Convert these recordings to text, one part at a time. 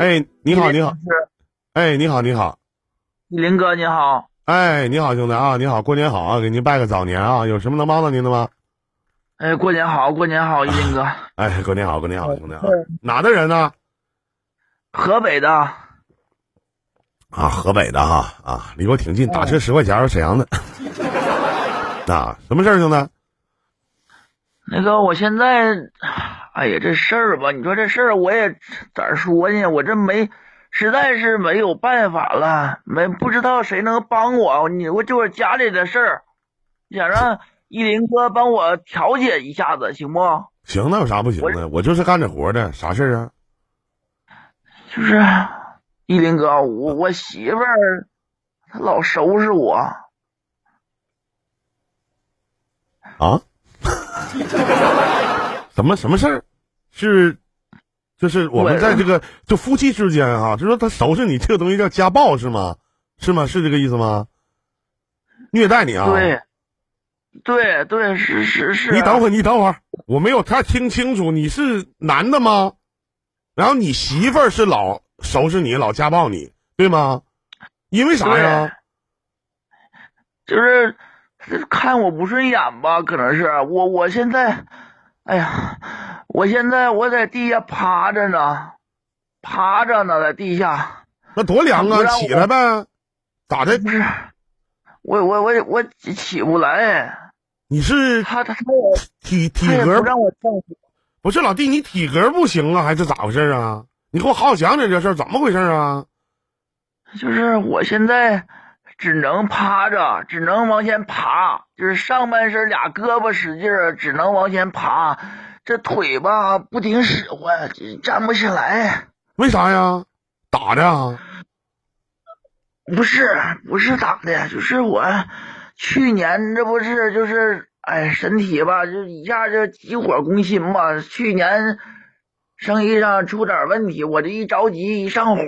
哎，你好，你好，哎，你好，你好，依林哥，你好。哎，你好，兄弟啊，你好，过年好啊，给您拜个早年啊，有什么能帮到您的吗？哎，过年好，过年好，一林哥。哎，过年好，过年好，兄弟啊，哪的人呢？河北的，啊，河北的哈啊，离我挺近，打车十块钱，沈阳的。啊，什么事儿，兄弟？那个我现在，哎呀，这事儿吧，你说这事儿我也咋说呢？我这没，实在是没有办法了，没不知道谁能帮我。你我就是家里的事儿，想让依林哥帮我调解一下子，行不？行，那有啥不行的？我就是干这活的，啥事儿啊？就是依林哥，我我媳妇儿她老收拾我。啊？什么什么事儿？是，就是我们在这个就夫妻之间哈、就说他收拾你这个东西叫家暴是吗？是吗？是这个意思吗？虐待你啊？对，对对，是是是。你等会儿，你等会儿，我没有太听清楚，你是男的吗？然后你媳妇儿是老收拾你，老家暴你，对吗？因为啥呀？就是看我不顺眼吧，可能是我我现在，哎呀，我现在我在地下趴着呢，趴着呢，在地下，那多凉啊！起来呗，咋的？不是，我我我我起不来，你是他他他也体体格不让我上去，不是老弟，你体格不行啊，还是咋回事啊？你给我好好讲讲这事儿，怎么回事啊？就是我现在只能趴着，只能往前爬，就是上半身俩胳膊使劲儿，只能往前爬，这腿吧不顶使唤，站不起来。为啥呀？打的啊？不是不是打的，就是我去年这不是就是哎身体吧，就一下就急火攻心嘛。去年生意上出点问题，我这一着急一上火，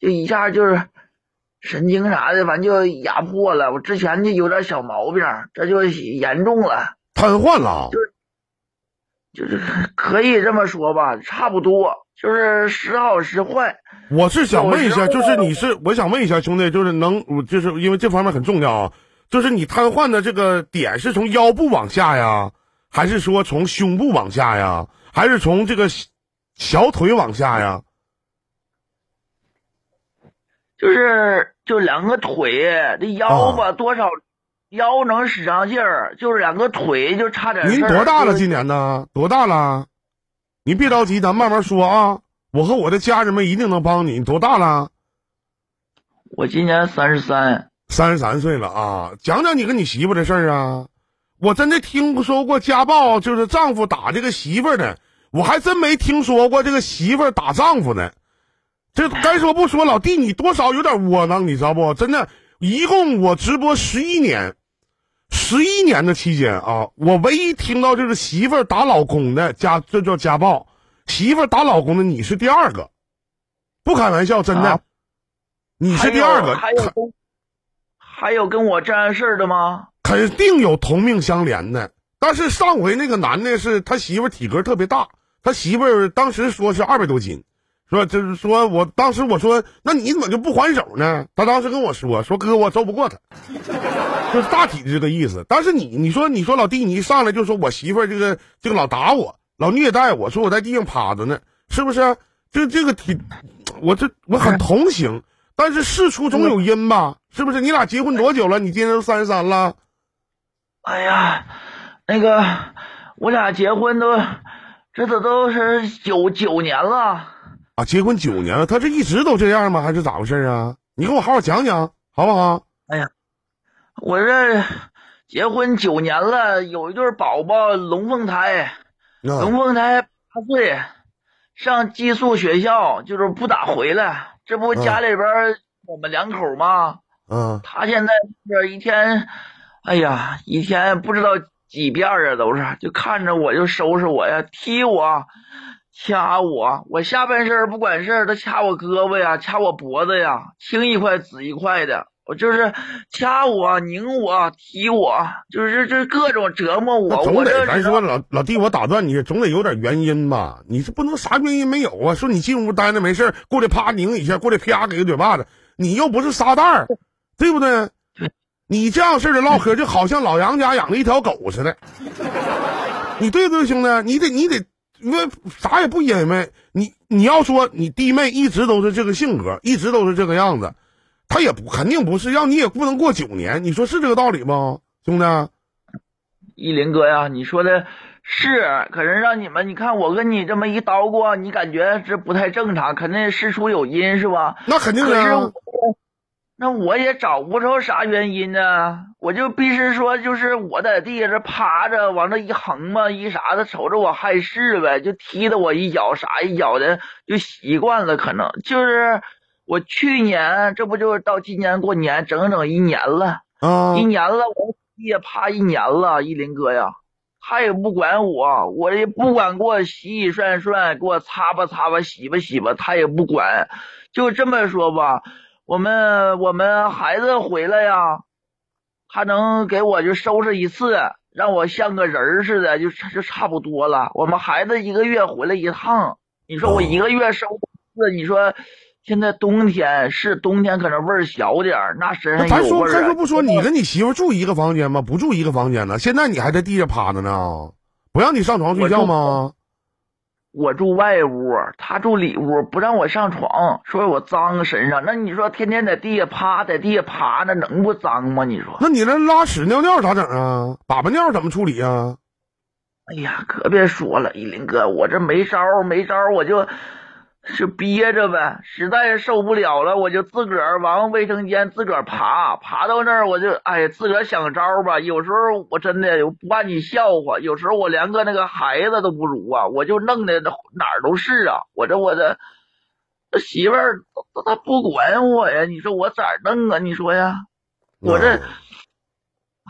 就一下就是神经啥的，反正就压迫了。我之前就有点小毛病，这就严重了，瘫痪了？就是可以这么说吧，差不多就是时好时坏。我是想问一下，就是你是我想问一下兄弟，就是能，就是因为这方面很重要啊，就是你瘫痪的这个点是从腰部往下呀，还是说从胸部往下呀，还是从这个小小腿往下呀？就是就两个腿，这腰吧、多少腰能使上劲儿，就是两个腿就差点事您多大了？今年呢？多大了？你别着急，咱慢慢说啊。我和我的家人们一定能帮你。你多大了？我今年三十三，三十三岁了啊！讲讲你跟你媳妇的事儿啊！我真的听说过家暴，就是丈夫打这个媳妇儿的，我还真没听说过这个媳妇儿打丈夫的。这该说不说，老弟你多少有点窝囊，你知道不？真的，一共我直播十一年，十一年的期间啊，我唯一听到就是媳妇儿打老公的家，这叫家暴。媳妇儿打老公的，你是第二个，不开玩笑，真的，啊你是第二个。还有还有跟还有跟我这样事儿的吗？肯定有同命相连的。但是上回那个男的是他媳妇儿体格特别大，他媳妇儿当时说是二百多斤，说就是说我当时我说那你怎么就不还手呢？他当时跟我说说哥我揍不过他，就是大体这个意思。但是你你说你说老弟你一上来就说我媳妇儿这个这个老打我，老虐待我，说我在地上趴着呢，是不是？这这个挺我这我很同情，但是事出总有因吧？是不是？你俩结婚多久了？你今年都三十三了。哎呀，那个我俩结婚都这都都是九九年了。啊，结婚九年了，他是一直都这样吗？还是咋回事啊？你给我好好讲讲，好不好？哎呀我这结婚九年了，有一对宝宝龙凤胎，龙啊，凤胎八岁，上寄宿学校，就是不咋回来。这不嗯家里边我们两口吗？嗯，他现在是一天，哎呀，一天不知道几遍啊，都是就看着我就收拾我呀，踢我，掐我，我下半身不管事儿，他掐我胳膊呀，掐我脖子呀，青一块紫一块的。我就是掐我、拧我、踢我，就是这各种折磨我。总得咱说老老弟，我打断你，总得有点原因吧？你这不能啥原因没有啊？说你进屋待着没事儿过来啪拧一下，过来啪给个嘴巴子，你又不是撒旦儿，对不对？你这样式的唠嗑，就好像老杨家养了一条狗似的，你对不对，兄弟？你得你得，因为啥也不因为你你要说你弟妹一直都是这个性格，一直都是这个样子，她也不肯定不是，让你也不能过九年，你说是这个道理吗，兄弟？依林哥呀，你说的是，可是让你们，你看我跟你这么一叨咕，你感觉这不太正常，肯定事出有因是吧？那肯定那我也找不着啥原因呢，我就必须说，就是我在地下这趴着，往这一横嘛，一啥的，瞅着我害事呗，就踢的我一脚啥一脚的，就习惯了，可能就是我去年，这不就是到今年过年整整一年了。啊一年了，我也趴一年了，依林哥呀，他也不管我，我也不管给我洗洗涮涮，给我擦吧擦吧，洗吧洗吧，他也不管。就这么说吧，我们我们孩子回来呀，他能给我就收拾一次，让我像个人似的，就就差不多了。我们孩子一个月回来一趟，你说我一个月收拾一次，你说。现在冬天是冬天，可能味儿小点儿，那身上咱说。咱说不说，你跟你媳妇住一个房间吗？不住一个房间呢？现在你还在地下趴着呢，不让你上床睡觉吗？我住外屋，他住里屋，不让我上床，说我脏身上。那你说天天在地下趴，在地下趴，那能不脏吗？你说？那你那拉屎尿尿咋整啊？粑粑尿怎么处理啊？哎呀，可别说了，依林哥，我这没招没招儿，我就就憋着呗。实在是受不了了，我就自个儿往卫生间自个儿爬，爬到那儿我就哎自个儿想招吧。有时候我真的我不怕你笑话，有时候我连个那个孩子都不如啊，我就弄的哪儿都是啊。我这我的这媳妇儿她她不管我呀，你说我咋弄啊？你说呀，我这啊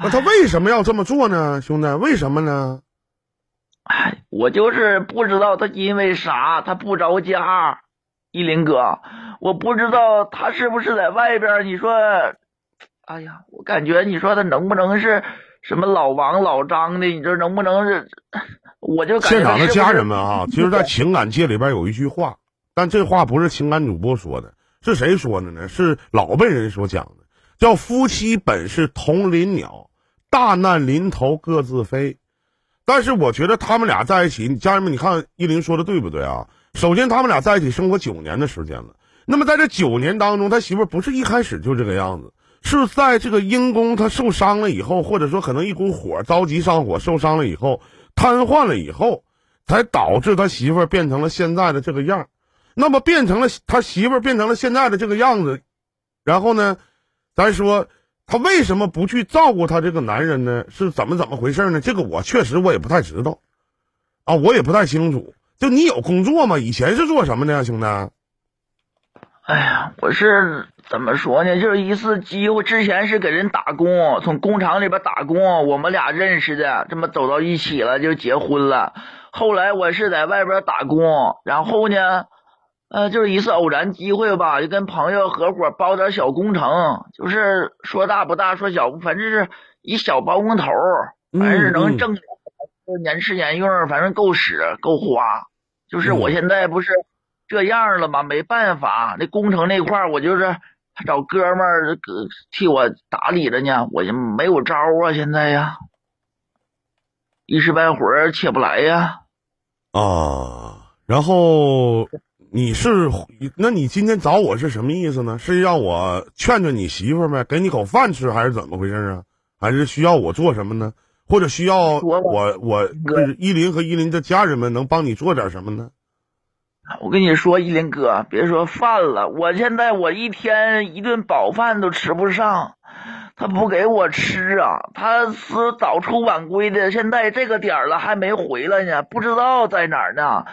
那他为什么要这么做呢，兄弟？为什么呢？哎，我就是不知道他因为啥他不着家，依林哥，我不知道他是不是在外边。你说，哎呀，我感觉你说他能不能是什么老王老张的？你说能不能是？我就感觉现场的家人们啊，其实，在情感界里边有一句话，但这话不是情感主播说的，是谁说的呢？是老辈人所讲的，叫“夫妻本是同林鸟，大难临头各自飞”。但是我觉得他们俩在一起，家人们，你看依林说的对不对啊？首先，他们俩在一起生活九年的时间了。那么在这九年当中，他媳妇不是一开始就这个样子，是在这个因公他受伤了以后，或者说可能一股火着急上火受伤了以后，瘫痪了以后，才导致他媳妇变成了现在的这个样那么变成了他媳妇变成了现在的这个样子，然后呢，咱说他为什么不去照顾他这个男人呢？是怎么怎么回事呢？这个我确实我也不太知道，啊，我也不太清楚。就你有工作吗？以前是做什么的呀，兄弟？哎呀，我是怎么说呢？就是一次机会，之前是给人打工，从工厂里边打工，我们俩认识的，这么走到一起了，就结婚了。后来我是在外边打工，然后呢，呃，就是一次偶然机会吧，就跟朋友合伙包点小工程，就是说大不大，说小不，反正是一小包工头，反正能挣点，年吃年用，反正够使够花。就是我嗯现在不是这样了吗？没办法，那工程那块儿我就是找哥们儿替我打理着呢，我就没有招啊，现在呀，一时半会儿起不来呀。啊，然后你是，那你今天找我是什么意思呢？是让我劝劝你媳妇儿呗，给你口饭吃，还是怎么回事啊？还是需要我做什么呢？或者需要我我就是依林和依林的家人们能帮你做点什么呢？我跟你说，依林哥，别说饭了，我现在我一天一顿饱饭都吃不上，他不给我吃啊，他是早出晚归的，现在这个点儿了还没回来呢，不知道在哪儿呢。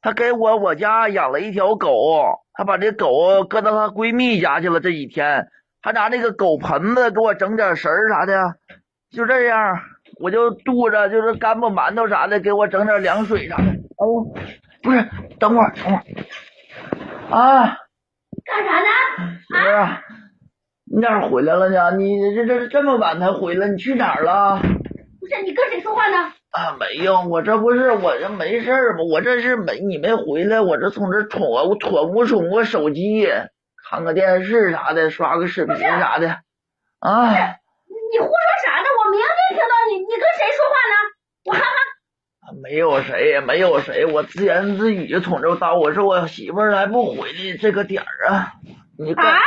他给我我家养了一条狗，她把这狗搁到她闺蜜家去了，这几天还拿那个狗盆子给我整点食儿啥的，就这样，我就肚子就是干巴馒头啥的，给我整点凉水啥的。哦，不是，等会儿，等会儿，啊，干啥呢？媳妇儿啊，你咋回来了呢？你这这这么晚才回来，你去哪儿了？不是你跟谁说话呢？啊，没有，我这不是我这没事儿吗？我这是没你没回来，我这从这宠我宠不宠我手机，看个电视啥的，刷个视频啥的。啊，你胡说啥呢？我明明听到你，你跟谁说话呢？我看看，没有谁也没有谁，我自言自语从这到，我说我媳妇儿还不回来这个点儿啊，你干啊？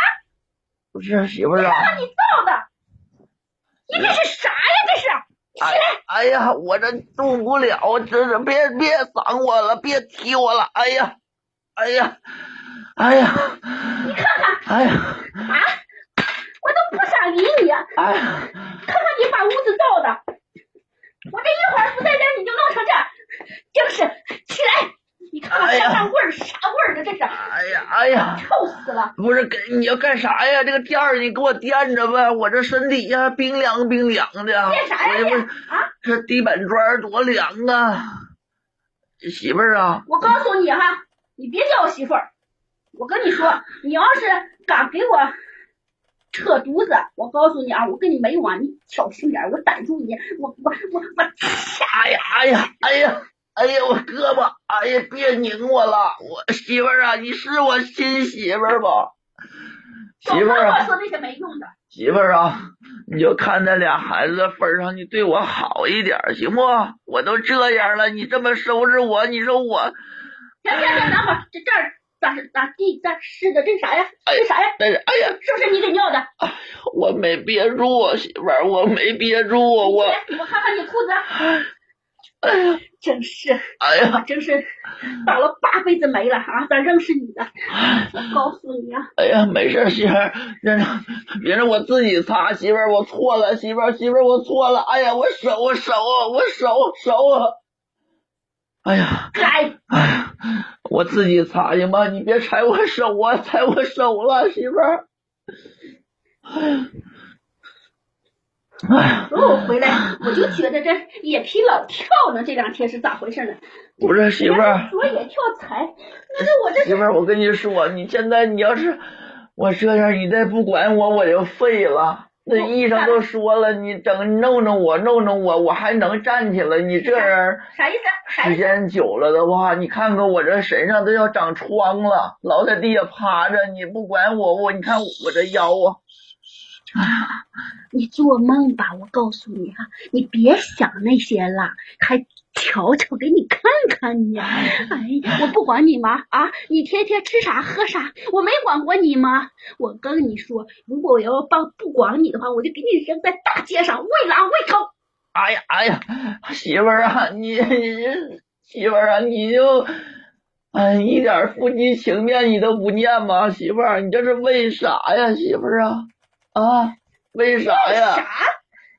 不是媳妇儿啊？你造的，你这是啥呀？这是，起哎来！哎呀，我这动不了，真是别别搡我了，别踢我了，哎呀，哎呀，哎呀，你看看哎呀，啊！我都不想理你，哎呀，看你把屋子造的，我这一会儿不在家你就弄成这样，真是起来！你看看哎呀啥啥味儿，啥味儿的，这是哎呀，哎呀。臭死了！不是，给你要干啥呀？这个垫儿你给我垫着呗，我这身体呀冰凉冰凉的。垫啥呀我这不是啊！这地板砖多凉啊！媳妇儿啊，我告诉你哈，你别叫我媳妇儿。我跟你说，你要是敢给我扯犊子，我告诉你啊，我跟你没完，你小心点儿，我逮住你，我我我我哎呀，哎呀，哎呀，哎呀，我胳膊，哎呀，别拧我了，我媳妇儿啊，你是我亲媳妇儿不？媳妇儿啊，跟我说那些没用的。媳妇儿啊，你就看在俩孩子的份上，你对我好一点行不？我都这样了，你这么收拾我，你说我，行行行，等会儿这这儿咋咋地咋湿的这啥呀？这啥呀？哎呀，哎呀。是不是你给尿的？我没憋住，媳妇儿，我没憋住，我，我看看你裤子，哎呀，真是，哎呀，真是倒了八辈子霉了啊！咋认识你的？我告诉你啊，哎呀，没事，媳妇儿，别让别让我自己擦，媳妇儿，我错了，媳妇儿，媳妇儿，我错了，哎呀，我手，我手，我手手啊，哎呀，该哎呀，我自己擦行吗？你别踩我手啊，踩我手了，媳妇儿，哎呀，哎呀，我回来我就觉得这眼皮老跳呢，这两天是咋回事呢？不是媳妇儿。左也跳财，你说我这媳妇儿，我跟你说，你现在你要是我这样，你再不管我，我就废了。那医生都说了，你整弄弄我，弄弄我，我还能站起来。你这人啥意思？时？间久了的话，你看看我这身上都要长疮了，老在地下趴着，你不管我，我你看我这腰啊，你做梦吧！我告诉你哈、你别想那些了，还瞧瞧给你看看呢。哎呀，我不管你吗？啊，你天天吃啥喝啥，我没管过你吗？我跟你说，如果我要帮不管你的话，我就给你扔在大街上喂狼喂狗。哎呀哎呀，媳妇儿啊，你你媳妇儿啊，你就。哎，一点夫妻情面你都不念吗？媳妇儿，你这是为啥呀？媳妇儿啊，啊，为啥呀？啥？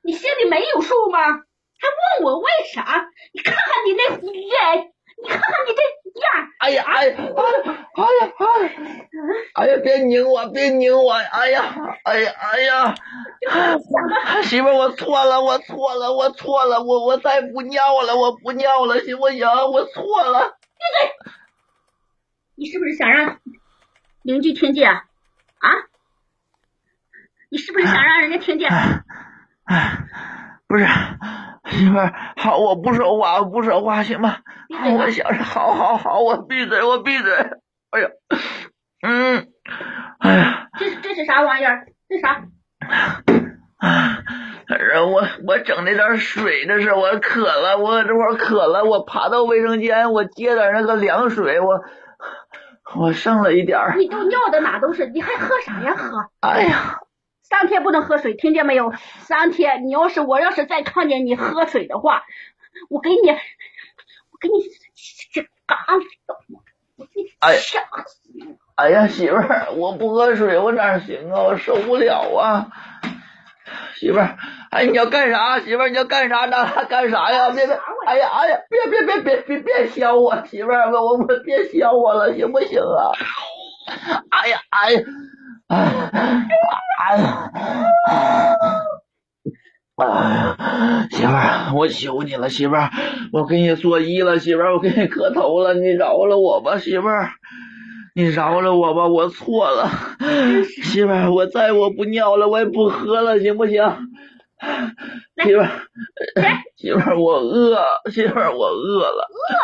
你心里没有数吗？还问我为啥？你看看你那脸，你看看你这样，哎呀，哎呀，哎呀，哎呀，哎呀，哎呀，别拧我，别拧我，哎呀，哎呀，哎呀，媳妇儿，我错了，我错了，我错了，我我再不尿了，我不尿了，行不行？我错了。闭嘴你是不是想让邻居听见啊？啊？你是不是想让人家听见？哎，不是，媳妇儿，好，我不说话，我不说话，行吗？我想着，好好好，我闭嘴，我闭嘴。哎呀，嗯，哎呀。这是这是啥玩意儿？这啥？啊，然后我我整那点水，这是我渴了，我这会儿渴了，我爬到卫生间，我接点那个凉水，我我剩了一点儿。你都尿的哪都是，你还喝啥呀喝？哎呀，三天不能喝水，听见没有？三天，你要是我要是再看见你喝水的话，我给你，我给你这嘎死哎呀，媳妇儿，我不喝水我哪行啊？我受不了啊！媳妇儿，哎，你要干啥？媳妇儿，你要干啥呢？干啥呀？别别，哎呀哎呀，别别别别别别削我，媳妇儿，我我我别削我了，行不行啊？哎呀哎呀，哎哎呀，哎呀，媳妇儿，我求你了，媳妇儿，我给你作揖了，媳妇儿，我给你磕头了，你饶了我吧，媳妇儿。你饶了我吧，我错了，媳妇儿，我再我不尿了，我也不喝了，行不行？媳妇儿，媳妇儿，我饿，媳妇儿，我饿了，饿，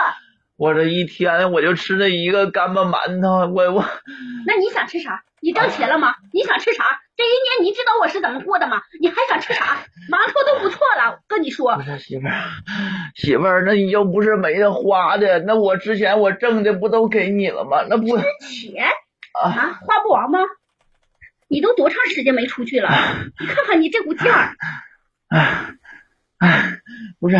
我这一天我就吃那一个干巴馒头，我我那你想吃啥？你挣钱了吗？你想吃啥？这一年你知道我是怎么过的吗？你还想吃啥？馒头都不错了，跟你说不，是媳妇儿，媳妇儿，那你又不是没得花的，那我之前我挣的不都给你了吗？那不吃钱啊，啊，花不完吗？你都多长时间没出去了？你看看你这股劲儿，不是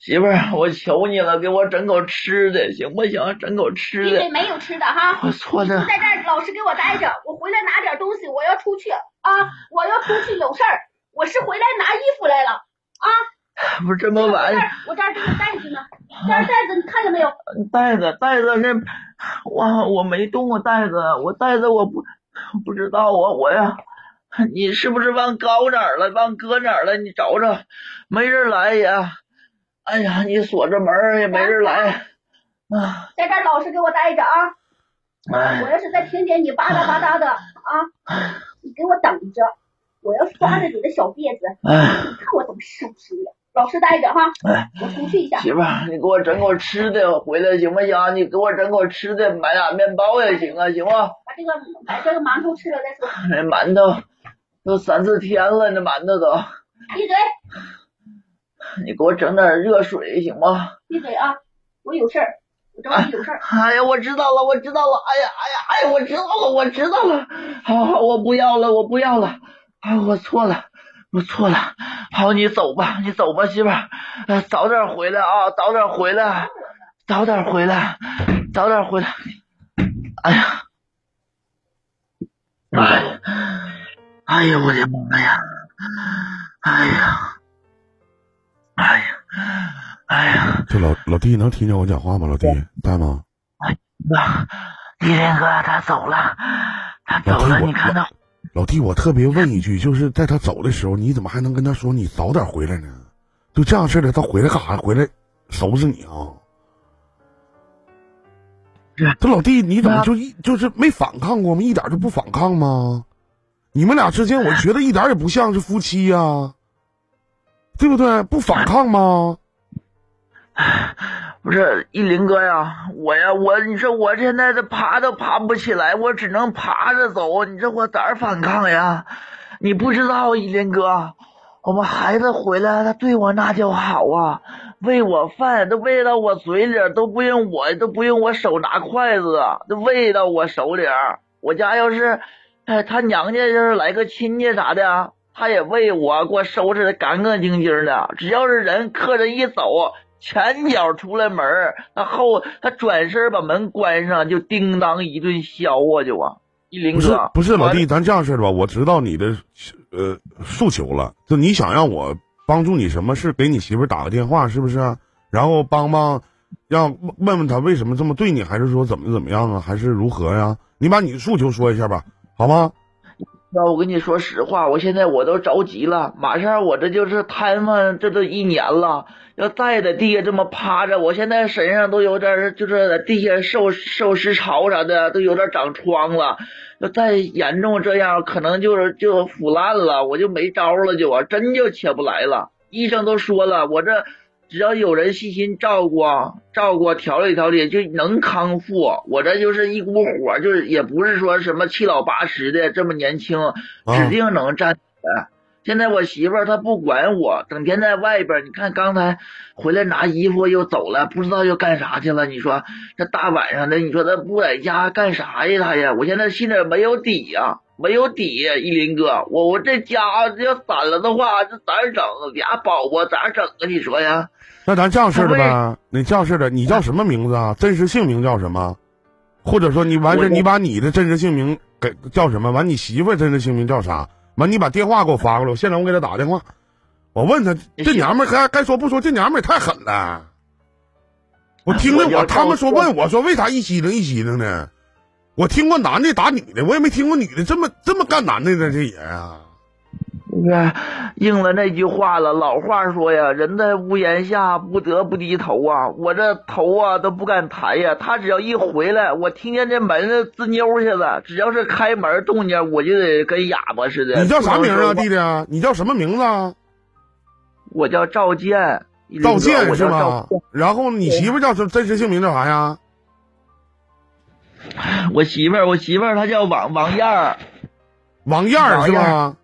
媳妇儿，我求你了，给我整口吃的，行不行？整口吃的你得，没有吃的哈。我错的。在这儿老实给我待着，我回来拿点东西，我要出去啊，我要出去有事儿，我是回来拿衣服来了啊。不是这么我这晚儿，我这儿这个袋子呢，这儿袋子你看见没有？袋子袋子那我我没动过袋子，我袋子我不不知道啊我呀，你是不是忘搞哪儿了？忘搁哪儿了？你找找，没人来呀。哎呀，你锁着门也没人来啊！在这儿老实给我待着啊！我哎，要是再听见你吧嗒吧嗒的啊，你给我等着，我要抓着你的小辫子，哎你看我怎么收拾你！老实待着哈，哎，我出去一下。媳妇儿，你给我整口吃的，我回来行不行？你给我整口吃的，买俩面包也行啊，行吗？把这个把这个馒头吃了再说。那馒头都三四天了，那馒头都，闭嘴，你给我整点热水行吗？闭嘴啊！我有事儿，我找你有事儿。哎呀，我知道了，我知道了，哎呀，哎呀，哎呀，我知道了，我知道了，好好，我不要了，我不要了，啊，我错了，我错了，好，你走吧，你走吧，媳妇儿，呃早点回来啊，早点回来，早点回来，早点回来，哎呀，哎呀，哎呀，我的妈呀，哎呀，哎呀，哎呀。这老老弟能听见我讲话吗？老弟在吗？啊，依林哥他走了，他走了，你看到？老弟，我特别问一句，就是在他走的时候，你怎么还能跟他说你早点回来呢？就这样式的，他回来干啥？回来收拾你啊？是这老弟，你怎么就一就是没反抗过吗？一点就不反抗吗？你们俩之间，我觉得一点也不像是夫妻呀、对不对？不反抗吗？不是依林哥呀，我呀，我你说我现在这爬都爬不起来，我只能爬着走，你说我咋反抗呀？你不知道依林哥，我们孩子回来，他对我那叫好啊，喂我饭都喂到我嘴里，都不用我都不用我手拿筷子，都喂到我手里。我家要是，哎，他娘家要是来个亲戚啥的，他也为我，给我收拾的干干净净的。只要是人客人一走，前脚出了门儿，他后他转身把门关上，就叮当一顿削啊就啊！一林不是哥，不是，老弟，咱这样式的吧，我知道你的呃诉求了，就你想让我帮助你什么事，给你媳妇打个电话，是不是啊？然后帮帮，让问问他为什么这么对你，还是说怎么怎么样啊，还是如何呀？你把你的诉求说一下吧，好吗？那我跟你说实话，我现在我都着急了，马上我这就是瘫痪，这都一年了，要再在地下这么趴着，我现在身上都有点就是在地下受受湿潮啥的，都有点长疮了。要再严重这样，可能就是就腐烂了，我就没招了就，真就起不来了。医生都说了，我这只要有人细心照顾、照顾、调理调理，就能康复。我这就是一股火，就是也不是说什么七老八十的，这么年轻，指定能站起来。现在我媳妇儿她不管我，整天在外边。你看刚才回来拿衣服又走了，不知道又干啥去了。你说这大晚上的，你说她不在家干啥呀？她呀，我现在心里没有底呀、没有底呀、依林哥，我我这家要散了的话，这咋整？俩宝宝咋整啊？你说呀？那咱这样式的呗，你这样式的，你叫什么名字啊？真实姓名叫什么？或者说你完事，你把你的真实姓名给叫什么？完，你媳妇真实姓名叫啥？完，你把电话给我发过来，我现在我给他打电话，我问他，这娘们该该说不说，这娘们也太狠了。我听着我他们说问我说为啥一激灵一激灵呢？我听过男的打女的，我也没听过女的这么这么干男的呢，这也啊。就是应了那句话了。老话说呀，人在屋檐下，不得不低头啊。我这头啊都不敢抬呀。他只要一回来，我听见这门滋妞去了，只要是开门动静，我就得跟哑巴似的。你叫啥名啊，弟弟啊？你叫什么名字啊？我叫赵健，赵健是吗？然后你媳妇叫什真实姓名叫啥呀？我媳妇儿，我媳妇儿她叫王王燕儿。王燕儿是吗？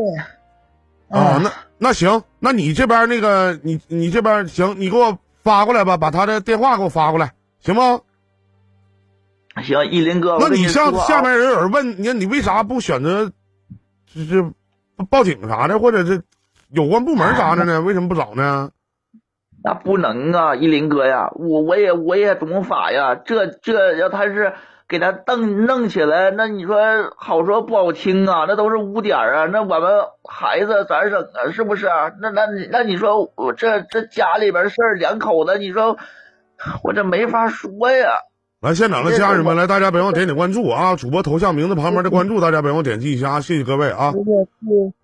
对。啊，那那行，那你这边那个，你你这边行，你给我发过来吧，把他的电话给我发过来，行吗？行，依林哥，那你像下面人有人问你，你为啥不选择就是报警啥的，或者是有关部门啥的呢？为什么不找呢？那不能啊，依林哥呀，我我也我也懂法呀，这这要他是给他弄弄起来，那你说好说不好听啊，那都是污点啊，那我们孩子咋整啊？是不是啊？那那你那你说我这这家里边事儿两口子，你说我这没法说呀。来，现场的家人们，来，大家别忘点点关注啊！主播头像名字旁边的关注，大家别忘点击一下啊！谢谢各位啊！不是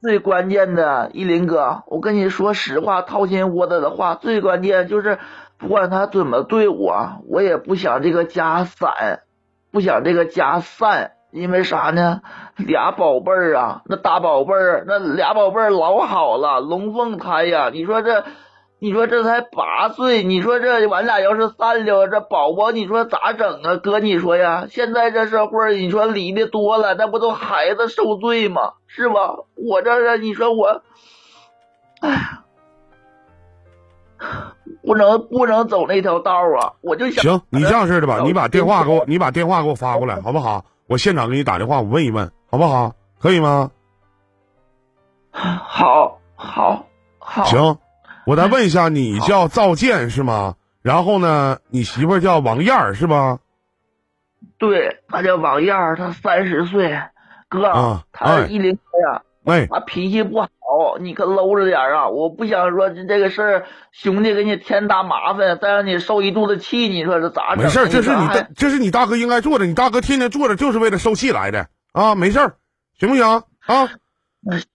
最最关键的，依林哥，我跟你说实话，掏心窝子的话，最关键就是，不管他怎么对我，我也不想这个家散，不想这个家散，因为啥呢？俩宝贝儿啊，那大宝贝儿，那俩宝贝儿老好了，龙凤胎呀，你说这。你说这才八岁，你说这俺俩要是散了，这宝宝你说咋整啊？哥，你说呀，现在这社会，你说离的多了，那不都孩子受罪吗？是吧？我这是你说我，哎呀，不能不能走那条道啊！我就想行，你这样式的吧，你把电话给我，你把电话给我发过来，好不好？我现场给你打电话，我问一问，好不好？可以吗？好，好，好，行，我再问一下，你叫赵健是吗？然后呢，你媳妇叫王燕儿是吧？对，她叫王燕儿，他三十岁，哥，啊他哎一零。哎，他脾气不好，你可搂着点啊！我不想说这这个事儿，兄弟给你添大麻烦，再让你受一肚子气，你说这咋整？没事，这是你还的，这是你大哥应该做的，你大哥天天做着就是为了受气来的啊！没事儿，行不行啊？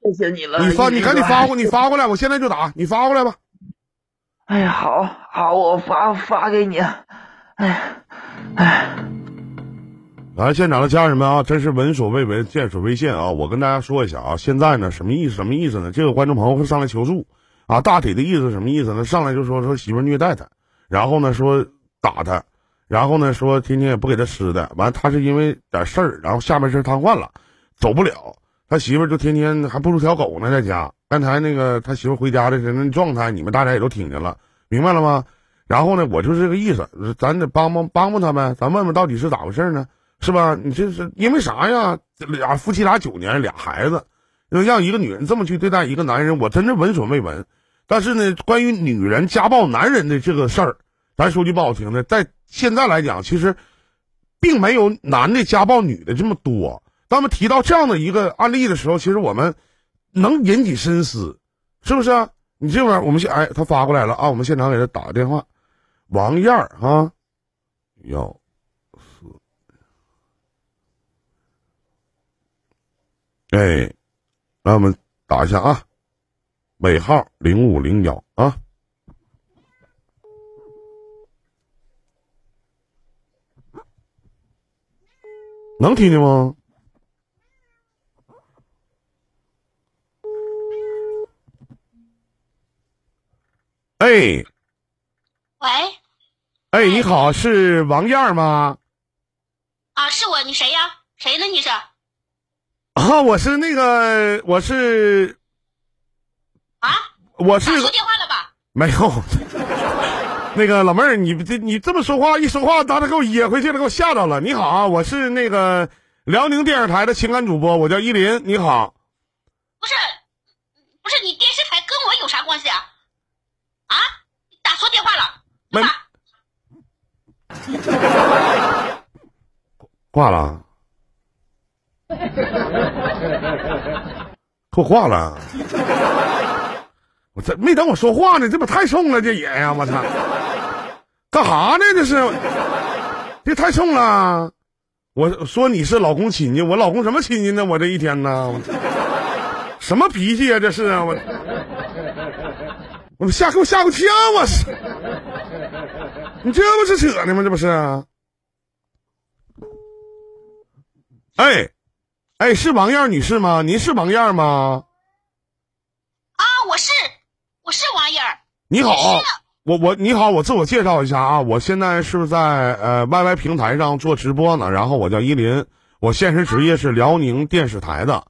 谢谢你了。你发，你赶紧发过，你。发过来，我现在就打，你发过来吧。哎呀，好好，我发发给你。哎呀，哎，来，现场的家人们啊，真是闻所未闻，见所未见啊！我跟大家说一下啊，现在呢，什么意思？什么意思呢？这个观众朋友会上来求助啊，大体的意思什么意思呢？上来就说说媳妇虐待他，然后呢说打他，然后呢说天天也不给他吃的，完他是因为点事儿，然后下半身瘫痪了，走不了，他媳妇就天天还不如条狗呢，在家。刚才那个他媳妇回家的时候那状态，你们大家也都听见了，明白了吗？然后呢，我就是这个意思，咱得帮帮帮帮他呗，咱问问到底是咋回事呢？是吧？你这是因为啥呀？俩夫妻俩九年，俩孩子，让一个女人这么去对待一个男人，我真是闻所未闻。但是呢，关于女人家暴男人的这个事儿，咱说句不好听的，在现在来讲，其实并没有男的家暴女的这么多。当我们提到这样的一个案例的时候，其实我们能引起深思，是不是啊？你这边，我们现哎，他发过来了啊，我们现场给他打个电话，王燕儿啊，幺哎，那我们打一下啊，尾号零五零幺啊。能听见吗？哎喂，哎，你好，是王燕儿吗？啊，是我，你谁呀？谁呢？你是？啊，我是那个，我是，啊？我是打错电话了吧？没有。那个老妹儿，你这你这么说话，一说话，当时给我噎回去了，给我吓着了。你好啊，我是那个辽宁电视台的情感主播，我叫依林。你好，不是，不是你电视台跟我有啥关系啊？啊？你打错电话了，没？挂了，给我挂了。我这没等我说话呢，这不太冲了，这也呀，我操！干哈呢？这是，这太冲了！我说你是老公亲戚，我老公什么亲戚呢？我这一天呢，什么脾气呀、这是啊，我我吓给我吓够呛，我是，你这不是扯呢吗？这不是？哎，哎，是王燕女士吗？您是王燕吗？啊，我是我是王燕，你好，我我你好，我自我介绍一下啊，我现在是在呃 YY 平台上做直播呢，然后我叫依林，我现实职业是辽宁电视台的，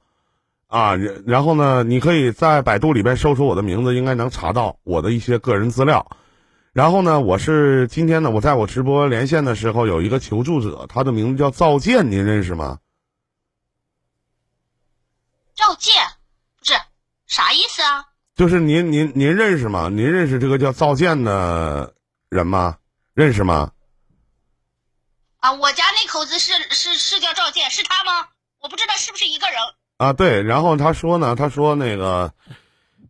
啊，然然后呢，你可以在百度里边搜索我的名字，应该能查到我的一些个人资料。然后呢，我是今天呢，我在我直播连线的时候有一个求助者，他的名字叫赵健，您认识吗？赵健，不是啥意思啊？就是您您您认识吗？您认识这个叫赵建的人吗？认识吗？啊，我家那口子是是是叫赵建，是他吗？我不知道是不是一个人。啊，对，然后他说呢，他说那个，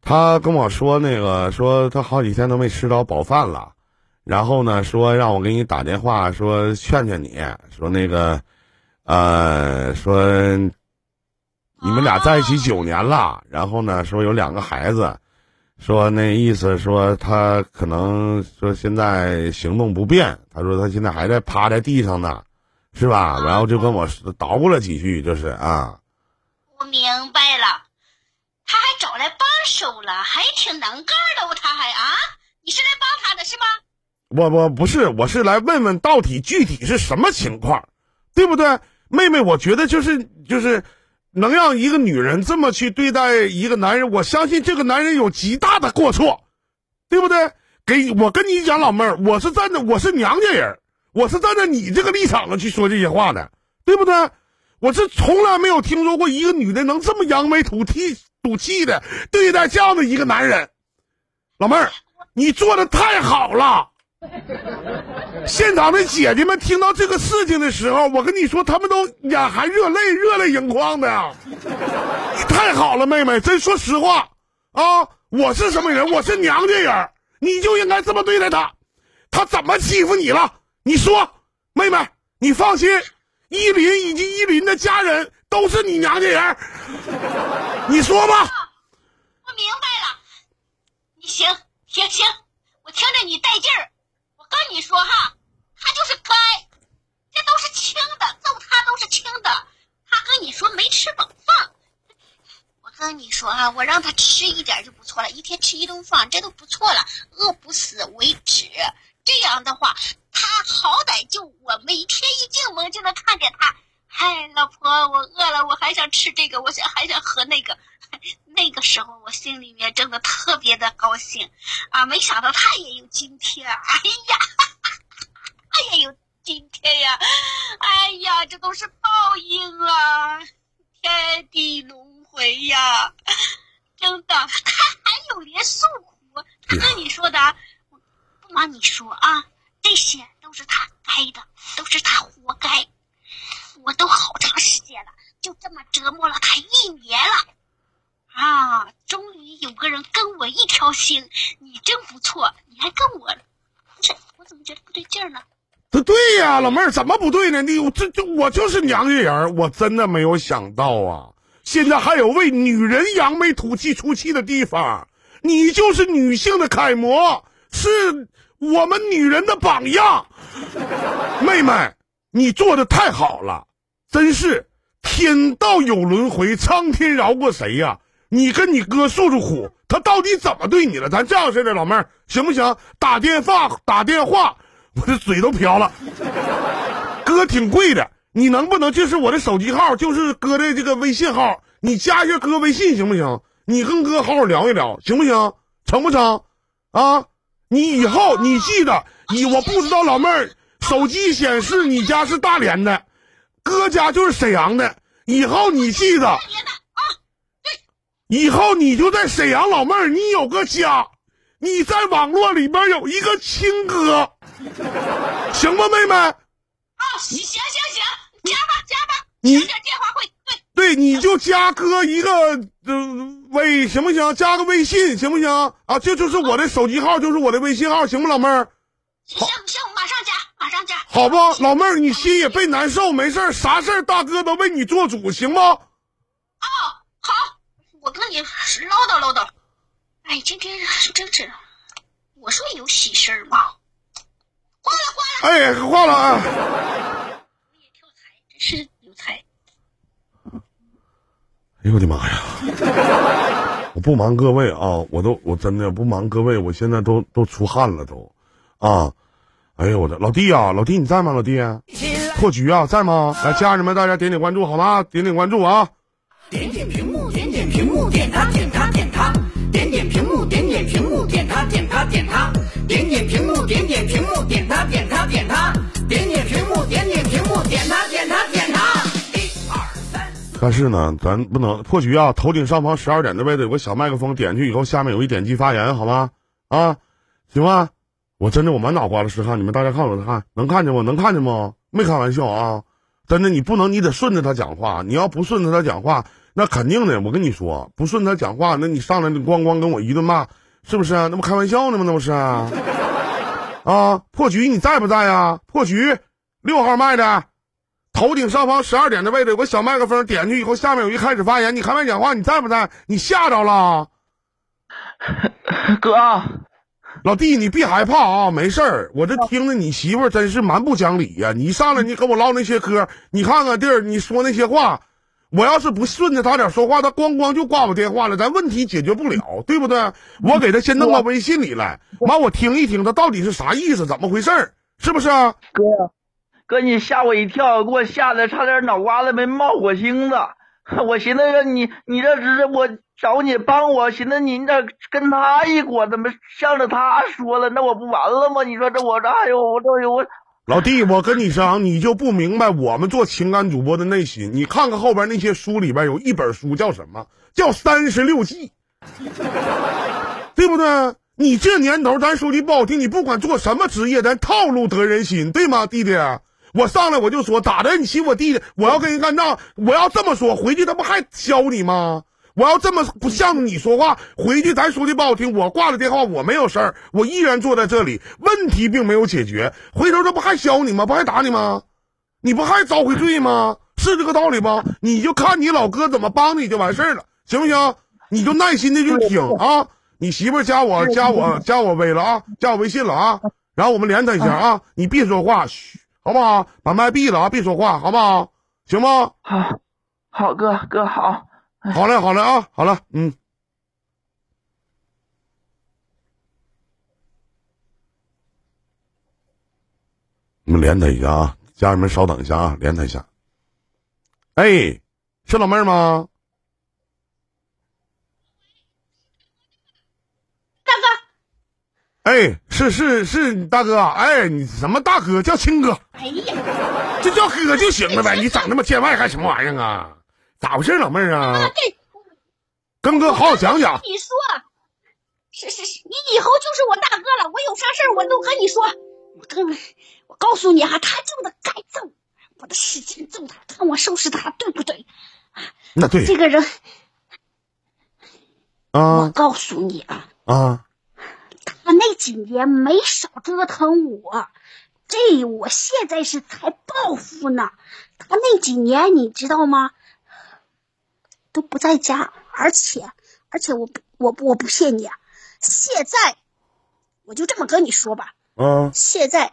他跟我说那个，说他好几天都没吃着饱饭了，然后呢，说让我给你打电话，说劝劝你，说那个，呃，说你们俩在一起九年了，然后呢，说有两个孩子，说那意思说他可能说现在行动不便，他说他现在还在趴在地上呢，是吧？然后就跟我捣鼓了几句，就是啊。我明白了，他还找来帮手了，还挺能干的哦，他还啊，你是来帮他的是吧？我我不是，我是来问问到底具体是什么情况，对不对？妹妹，我觉得就是就是能让一个女人这么去对待一个男人，我相信这个男人有极大的过错，对不对？给我跟你讲，老妹儿，我是站在我是娘家人，我是站在你这个立场上去说这些话的，对不对？我是从来没有听说过一个女的能这么扬眉吐气赌气的对待这样的一个男人，老妹儿，你做的太好了。现场的姐姐们听到这个事情的时候，我跟你说，她们都眼含热泪，热泪盈眶的。你太好了，妹妹，真说实话啊，我是什么人？我是娘家人，你就应该这么对待她。她怎么欺负你了？你说，妹妹，你放心，依林以及依林的家人都是你娘家人。你说吧，我明白了，你行行行，我听着你带劲儿。跟你说哈，他就是该，这都是轻的，揍他都是轻的。他跟你说没吃饱饭，我跟你说啊，我让他吃一点就不错了，一天吃一顿饭，这都不错了，饿不死为止。这样的话，他好歹就我每天一进门就能看见他。嗨，老婆，我饿了，我还想吃这个，我想还想喝那个。那个时候我心里面真的特别的高兴啊！没想到他也有今天，哎呀，他也有今天呀！哎呀，这都是报应啊，天地轮回呀！真的，他还有脸诉苦？他跟你说的，不瞒你说啊，这些都是他该的，都是他活该。我都好长时间了，就这么折磨了他一年了。啊，终于有个人跟我一条心，你真不错，你还跟我，这我怎么觉得不对劲儿呢？这对呀，老妹儿怎么不对呢？你这这我就是娘家人，我真的没有想到啊！现在还有为女人扬眉吐气出气的地方，你就是女性的楷模，是我们女人的榜样。妹妹，你做的太好了，真是天道有轮回，苍天饶过谁呀、你跟你哥诉诉苦，他到底怎么对你了？咱这样式的，老妹儿行不行？打电话打电话，我这嘴都瓢了。哥挺贵的，你能不能就是我的手机号，就是哥的这个微信号，你加一下哥微信行不行？你跟哥好好聊一聊，行不行？成不成？啊，你以后你记得，以我不知道老妹儿手机显示你家是大连的，哥家就是沈阳的，以后你记得。别的啊，以后你就在沈阳，老妹儿，你有个家，你在网络里边有一个亲哥，行吧，妹妹？啊，行行行行，加吧加吧，你电话会。对，对，你就加哥一个呃微，行不行？加个微信，行不行？啊，这就是我的手机号，就是我的微信号，行不，老妹儿？行行，马上加，马上加。好不，老妹儿，你心也别难受，没事儿，啥事儿大哥都为你做主，行吗？哦，好，我跟你唠叨唠叨。哎，今天真是，我说有喜事儿吗？挂了挂了。哎，挂了啊！我也跳财，真是有才。哎呦我的妈呀！我不瞒各位啊，我都我真的不瞒各位，我现在都都出汗了都，啊！哎呦我的老弟呀、老弟你在吗？老弟，破局啊，在吗？来，家人们大家点点关注好吗？点点关注啊！点点屏幕，点点屏幕，点它点它点它，点点屏幕，点点屏幕，点它点它点它，点点屏幕，点点屏幕，点它点它点它，点点屏幕，点点屏幕，点它点它点它。一二三。但是呢，咱不能破局啊！头顶上方十二点的位置有个小麦克风，点进去以后，下面有一点击发言，好吗？啊，行吗？我真的我满脑瓜子是汗，你们大家看我的汗，能看见吗？能看见吗？没开玩笑啊！真的，你不能，你得顺着他讲话。你要不顺着他讲话，那肯定的。我跟你说，不顺他讲话，那你上来你咣咣跟我一顿骂，是不是啊？那不开玩笑呢吗？那不是啊？啊，破局你在不在啊？破局六号麦的，头顶上方十二点的位置有个小麦克风，点去以后，下面有一开始发言。你开麦讲话，你在不在？你吓着了？哥，老弟，你别害怕啊，没事儿。我这听着你媳妇儿真是蛮不讲理呀、你一上来你跟我唠那些嗑，你看看弟儿，你说那些话，我要是不顺着他点说话，他咣咣就挂我电话了，咱问题解决不了，对不对？我给他先弄到微信里来，完我听一听他到底是啥意思，怎么回事儿，是不是啊？哥，哥你吓我一跳，给我吓得差点脑瓜子没冒火星子。我寻思着你，你这只是我找你帮我，寻思你这跟他一伙，怎么向着他说了？那我不完了吗？你说这我这哎呦我这我老弟，我跟你讲，你就不明白我们做情感主播的内心。你看看后边那些书里边有一本书叫什么？叫《三十六计》，对不对？你这年头，咱说句不好听，你不管做什么职业，咱套路得人心，对吗，弟弟？我上来我就说咋的？你欺负我弟弟，我要跟人干仗，我要这么说，回去他不还削你吗？我要这么不向着你说话，回去咱说句不好听，我挂了电话，我没有事儿，我依然坐在这里，问题并没有解决，回头他不还削你吗？不还打你吗？你不还遭回罪吗？是这个道理不？你就看你老哥怎么帮你就完事儿了，行不行？你就耐心的就听啊。你媳妇加我加我加我微了啊，加我微信了啊，然后我们连他一下啊，你别说话，嘘，好不好？把麦闭了啊，别说话，好不好？行吗？好，好哥哥好。好嘞，好嘞啊，好了，嗯。我们连他一下啊，家人们稍等一下啊，连他一下。哎，是老妹儿吗？大哥，哎，是是是大哥啊，哎，你什么大哥叫亲哥，哎呀，就叫哥就行了呗，你整那么见外干什么玩意儿啊？咋回事，老妹儿啊？对，跟哥好好讲讲。你说，是是是，你以后就是我大哥了，我有啥事儿我都跟你说。我跟，我告诉你哈、他就得该揍，我得使劲揍他，看我收拾他，对不对？啊那对这个人，我啊告诉你啊，啊，他那几年没少折腾我，这我现在是才报复呢。他那几年你知道吗？都不在家，而且而且我不我不我不骗你啊，现在我就这么跟你说吧，嗯现在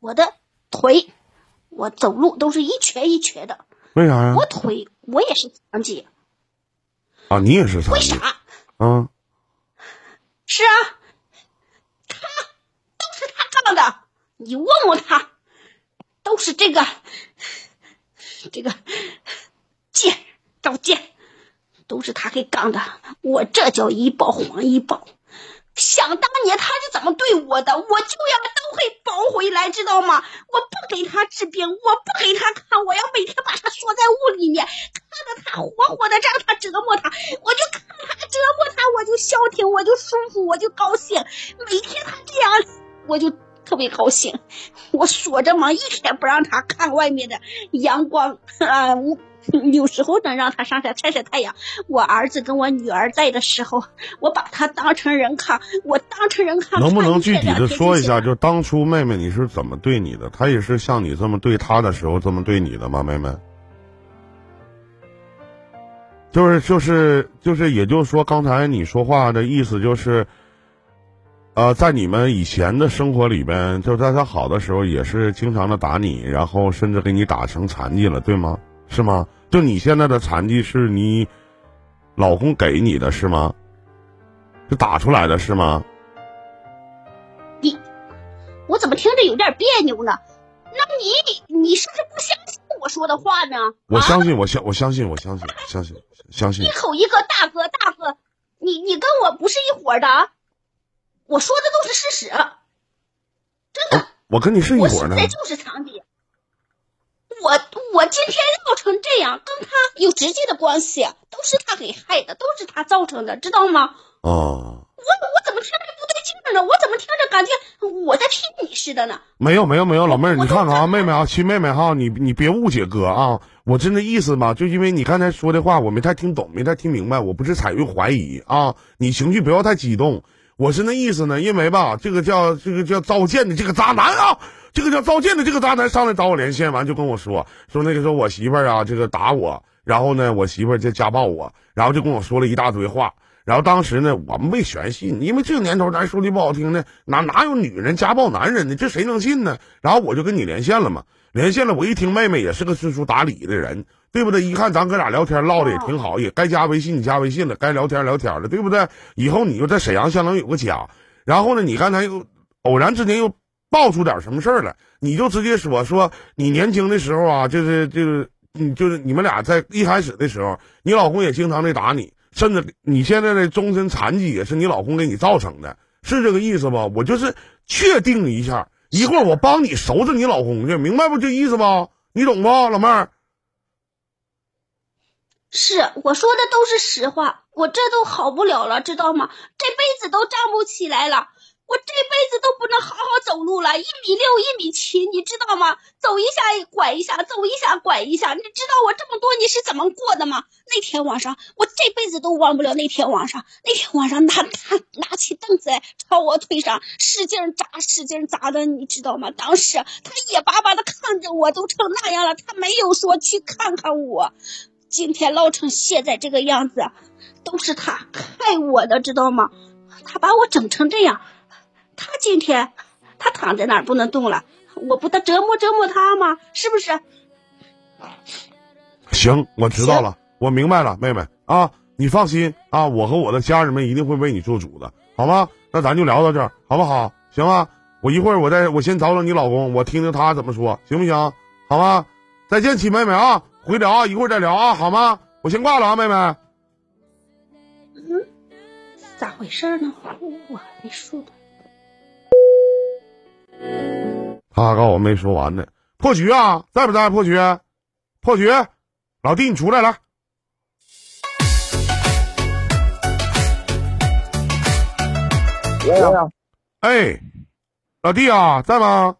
我的腿，我走路都是一瘸一瘸的，为啥呀我？腿我也是残疾，啊，你也是残疾为啥？啊？是啊，是他干的。你问问他，都是这个这个贱赵贱，都是他给干的。我这叫一报还一报。想当年他是怎么对我的，我就要都会报回来，知道吗？我不给他治病，我不给他看，我要每天把他锁在屋里面，看着他活活的让他折磨他，我就看他折磨他，我就消停，我就舒服，我就高兴。每天他这样，我就特别高兴。我锁着门，一天不让他看外面的阳光 啊，我有时候能让他上山晒晒太阳。我儿子跟我女儿在的时候，我把他当成人看，我当成人看。能不能具体的说一下，就当初妹妹你是怎么对你的？她也是像你这么对她的时候这么对你的吗？妹妹，就是就是就是，也就是说，刚才你说话的意思就是，呃，在你们以前的生活里边，就在他好的时候，也是经常的打你，然后甚至给你打成残疾了，对吗？是吗？就你现在的残疾是你老公给你的是吗？是打出来的是吗？你，我怎么听着有点别扭呢？那你你是不是不相信我说的话呢？啊，我相信，我相我相信，我相信，相信，相信一。口一个大哥大哥，你你跟我不是一伙的啊！我说的都是事实，真的，我跟你是一伙的我现在就是残疾。我我今天闹成这样，跟他有直接的关系，都是他给害的，都是他造成的，知道吗？哦。我我怎么听着不对劲呢？我怎么听着感觉我在骗你似的呢？没有没有没有，老妹儿，你看看啊，妹妹啊，亲妹妹哈，你你别误解哥啊，我真的意思嘛，就因为你刚才说的话我没太听懂，没太听明白，我不是采用怀疑啊，你情绪不要太激动，我是那意思呢，因为吧，这个叫这个叫糟践的这个渣男啊，这个叫糟践的这个渣男上来找我连线，完就跟我说说那个时候我媳妇儿啊，这个打我，然后呢，我媳妇儿就家暴我，然后就跟我说了一大堆话。然后当时呢，我们没全信，因为这个年头，咱说句不好听的，哪哪有女人家暴男人呢？这谁能信呢？然后我就跟你连线了嘛，连线了，我一听妹妹也是个知书达理的人，对不对？一看咱哥俩聊天唠的也挺好，也该加微信你加微信了，该聊天聊天了，对不对？以后你就在沈阳相当于有个家。然后呢，你刚才又偶然之间又爆出点什么事儿来，你就直接说说你年轻的时候啊，就是就是你就是你们俩在一开始的时候，你老公也经常的打你。甚至你现在的终身残疾也是你老公给你造成的，是这个意思吧？我就是确定一下，一会儿我帮你收拾你老公去，明白不？这意思吧？你懂不，老妹儿？是我说的都是实话，我这都好不了了，知道吗？这辈子都站不起来了，我这辈子都不能好好走路了，一米六一米七，你知道吗？走一下拐一下，走一下拐一下，你知道我这么多年是怎么过的吗？那天晚上，我这辈子都忘不了那天晚上，那天晚上他他拿起凳子来朝我腿上使劲砸，使劲砸的，你知道吗？当时他眼巴巴的看着我，都成那样了，他没有说去看看我。今天闹成现在这个样子，都是他害我的，知道吗？他把我整成这样，他今天他躺在那儿不能动了，我不得折磨折磨他吗？是不是？行，我知道了，我明白了，妹妹啊，你放心啊，我和我的家人们一定会为你做主的，好吗？那咱就聊到这儿，好不好？行吗？我一会儿我再我先找找你老公，我听听他怎么说，行不行？好吗？再见，亲妹妹啊，回聊啊，一会儿再聊啊，好吗？我先挂了啊，妹妹。嗯咋回事呢？我还没说呢。他告我没说完呢。破局啊，在不在？破局，破局，老弟，你出来来。爷爷，哎，老弟啊，在吗？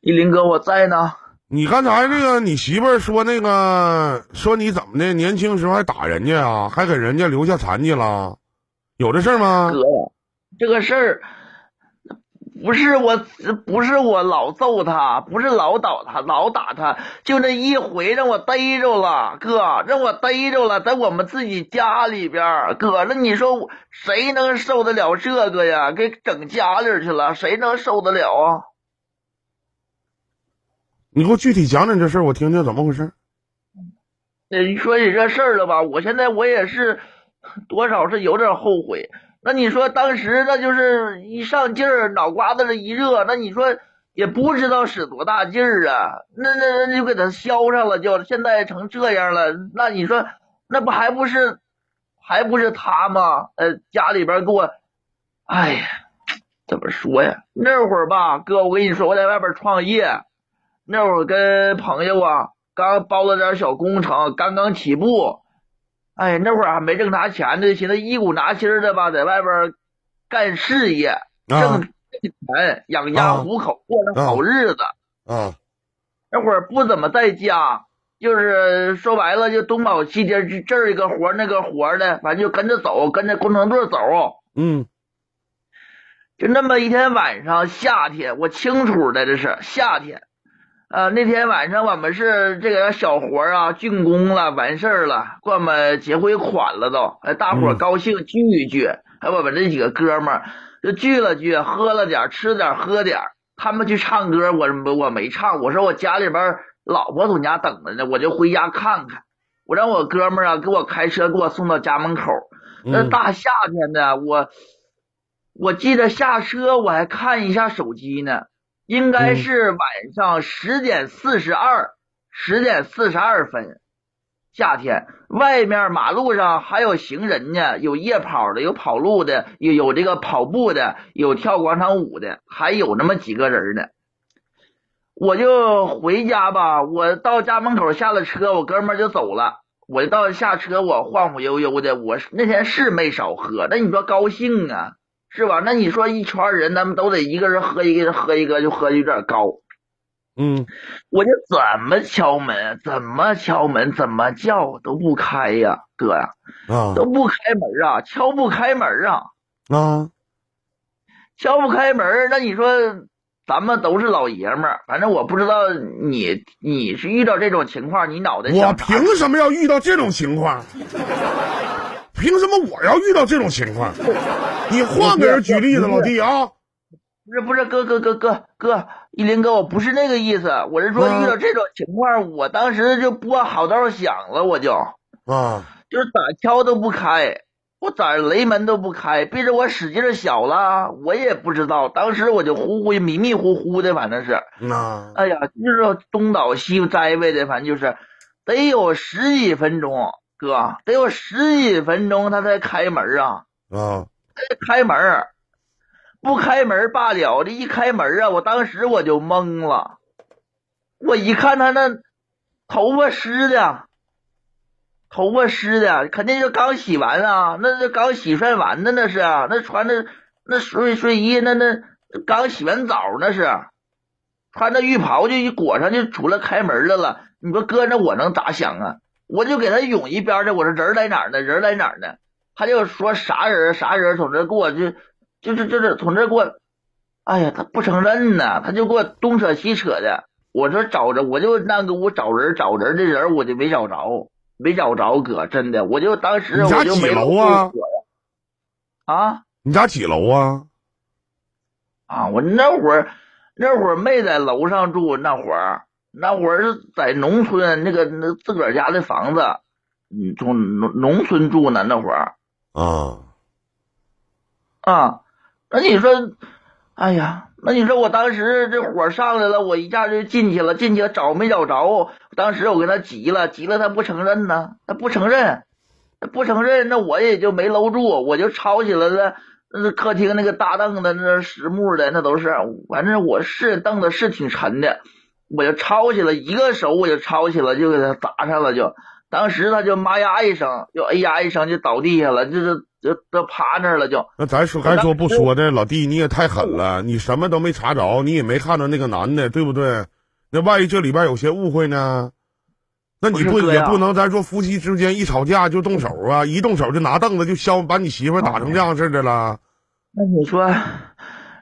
依林哥，我在呢。你刚才那个你媳妇儿说那个说你怎么的？年轻时候还打人家啊，还给人家留下残疾了，有这事儿吗？哥，这个事儿不是我，不是我老揍他，不是老打他，老打他，就那一回让我逮着了，哥，让我逮着了，在我们自己家里边儿，哥，那你说谁能受得了这个呀？给整家里去了，谁能受得了啊？你给我具体讲讲这事儿，我听听怎么回事。那你说起这事儿了吧？我现在我也是多少是有点后悔。那你说当时那就是一上劲儿，脑瓜子一热，那你说也不知道使多大劲儿啊，那那那就给他削上了，就现在成这样了。那你说那不还不是还不是他吗？呃，家里边给我，哎呀，怎么说呀？那会儿吧，哥，我跟你说，我在外边创业。那会儿跟朋友啊，刚包了点小工程，刚刚起步，哎，那会儿还没挣啥钱呢，寻思一股拿心的吧，在外边干事业，挣钱养家糊口，过上好日子。啊，那会儿不怎么在家，就是说白了，就东跑西颠，这儿一个活那个活的，反正就跟着走，跟着工程队走。嗯，就那么一天晚上，夏天，我清楚的，这是夏天。呃，那天晚上我们是这个小活儿啊竣工了，完事儿了，给我们结回款了都，哎，大伙高兴聚一聚，还有我们这几个哥们儿就聚了聚，喝了点儿，吃点，喝点。他们去唱歌，我我没唱，我说我家里边老婆从家等着呢，我就回家看看。我让我哥们儿啊给我开车给我送到家门口。那嗯大夏天的，我我记得下车我还看一下手机呢，应该嗯是晚上十点四十二，十点四十二分。夏天，外面马路上还有行人呢，有夜跑的，有跑路的，有有这个跑步的，有跳广场舞的，还有那么几个人呢。我就回家吧，我到家门口下了车，我哥们儿就走了。我就到下车，我晃晃悠悠的，我那天是没少喝，那你说高兴啊，是吧？那你说一圈人，咱们都得一个人喝一个，喝一个就喝的有点高。嗯我就怎么敲门，怎么敲门，怎么叫都不开呀，哥呀，啊都不开门啊，敲不开门啊，啊，敲不开门。那你说咱们都是老爷们儿，反正我不知道你你是遇到这种情况，你脑袋我凭什么要遇到这种情况？凭什么我要遇到这种情况？你换个人举例子，老弟啊！不是不是，哥哥哥哥哥，依林哥，我不是那个意思，我是说嗯遇到这种情况，我当时就拨好道响了，我就。啊，就是咋敲都不开，我咋雷门都不开，逼着我使劲儿小了，我也不知道，当时我就呼呼迷迷糊糊的，反正是，啊。哎呀，就是东倒西栽呗的，反正就是得有十几分钟，哥，得有十几分钟他才开门啊。啊，开门儿，不开门罢了，这一开门啊，我当时我就懵了。我一看他那头发湿的，头发湿的，肯定就刚洗完啊，那是刚洗涮完的那是，啊那穿的那睡睡衣，那那刚洗完澡那是，穿着浴袍就一裹上就出来开门来了。你说哥那我能咋想啊？我就给他涌一边儿去，我说人儿在哪儿呢？人儿在哪儿呢？他就说啥人儿啥人儿从这儿给我就就是就是从这儿给我，哎呀，他不承认呢，他就给我东扯西扯的。我说找着，我就那个我找人找人的人儿我就没找着，没找着哥，真的，我就当时我就没楼啊啊你家几楼啊？啊！我那会儿那会儿没在楼上住，那会儿那我儿是在农村那个那自个儿家的房子，嗯，从农农村住呢那会儿。啊，啊，那你说，哎呀，那你说我当时这火上来了，我一下就进去了，进去了找没找着？当时我跟他急了，急了他不承认呢，他不承认，他不承认，那我也就没搂住，我就抄起来了。那客厅那个大凳子，那实木的，那都是，反正我是凳子是挺沉的，我就抄起了，一个手我就抄起了，就给他砸上了，就当时他就妈呀一声，就哎呀一声就倒地下了，就是就都趴那儿了就。那咱说该说不说的，老弟你也太狠了，你什么都没查着，你也没看到那个男的，对不对？那万一这里边有些误会呢？那你不也不能咱说夫妻之间一吵架就动手啊，一动手就拿凳子就削，把你媳妇打成这样似的了。那你说，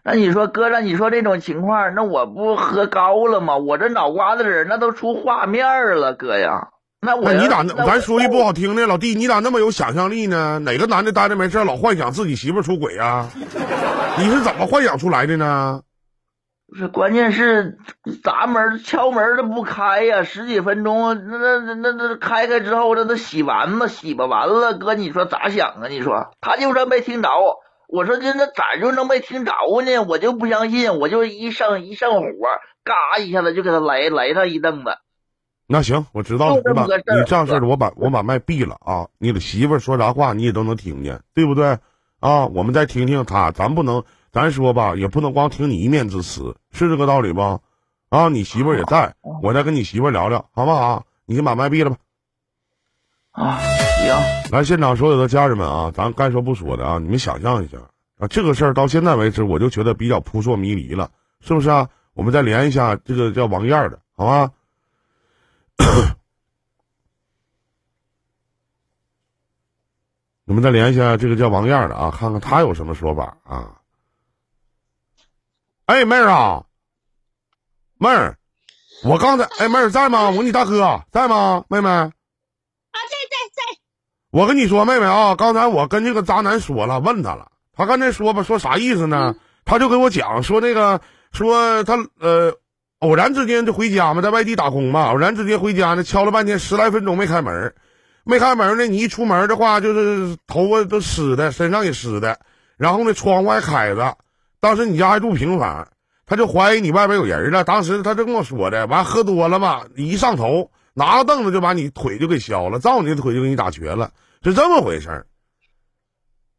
那你说哥，那你说这种情况，那我不喝高了吗？我这脑瓜子里那都出画面了，哥呀。那你咋咱说句不好听的，老弟，你咋那么有想象力呢？哪个男的待着没事老幻想自己媳妇出轨啊？你是怎么幻想出来的呢？不是，关键是砸门敲门都不开呀，十几分钟，那那那那开开之后，这都洗完吗？洗吧完了，哥，你说咋想啊？你说他就说没听着，我说这那咋就能没听着呢？我就不相信，我就一上一上火，嘎一下子就给他来来上一凳子。那行，我知道了，你这样式的，我把我把麦闭了啊！你的媳妇儿说啥话你也都能听见，对不对？啊，我们再听听她，咱不能，咱说吧，也不能光听你一面之词，是这个道理不？啊，你媳妇儿也在，我再跟你媳妇儿聊聊，好不好？你先把麦闭了吧。啊，行，行来，现场所有的家人们啊，咱该说不说的啊，你们想象一下啊，这个事儿到现在为止，我就觉得比较扑朔迷离了，是不是啊？我们再连一下这个叫王燕的，好吗？我们再连一下这个叫王燕的啊，看看她有什么说法啊。哎，妹儿啊，妹儿，我刚才，哎，妹儿在吗？我你大哥在吗？妹妹，我跟你说，妹妹啊，刚才我跟这个渣男说了，问他了，他刚才说吧，说啥意思呢？他就给我讲说那个，说他呃，偶然之间就回家嘛，在外地打工嘛，偶然之间回家呢，敲了半天，十来分钟没开门，没开门呢，你一出门的话，就是头发都湿的，身上也湿的，然后呢，窗户还开着，当时你家还住平房。他就怀疑你外边有人了，当时他就跟我说的，完喝多了吧，一上头拿个凳子就把你腿就给削了，照你的腿就给你打瘸了，是这么回事儿。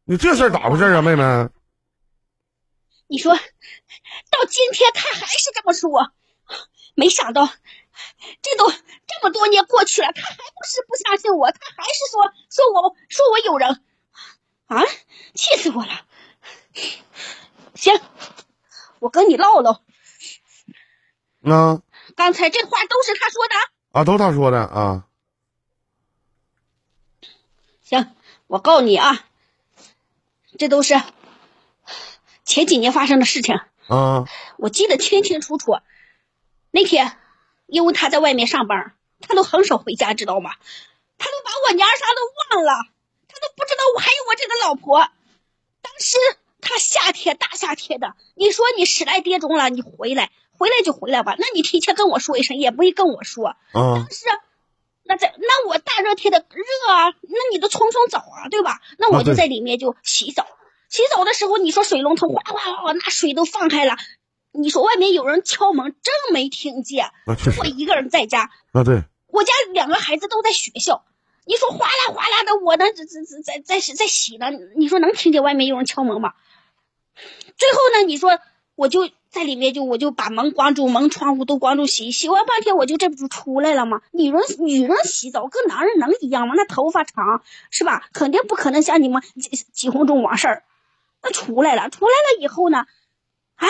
你这事儿咋回事啊，妹妹？你说到今天他还是这么说，没想到这都这么多年过去了，他还不是不相信我，他还是说说我说我有人啊，气死我了！行。我跟你唠唠，嗯，刚才这话都是他说的啊，都他说的啊。行，我告诉你啊，这都是前几年发生的事情啊。我记得清清楚楚。那天，因为他在外面上班，他都很少回家，知道吗？他都把我娘啥都忘了，他都不知道我还有我这个老婆。当时。他夏天大夏天的，你说你十来点钟了，你回来，回来就回来吧。那你提前跟我说一声，也不会跟我说。嗯。是，那在那我大热天的热啊，那你都冲冲澡啊，对吧？那我就在里面就洗澡。洗澡的时候，你说水龙头哗哗哗，那水都放开了。你说外面有人敲门，真没听见。就我一个人在家。啊，对。我家两个孩子都在学校。你说哗啦哗啦的，我呢在在在在在洗呢。你说能听见外面有人敲门吗？最后呢，你说我就在里面，就我就把门关住，门窗户都关住，洗洗完半天，我就这不就出来了吗？女人女人洗澡跟男人能一样吗？那头发长是吧？肯定不可能像你们几几红中完事儿。那出来了，出来了以后呢，哎，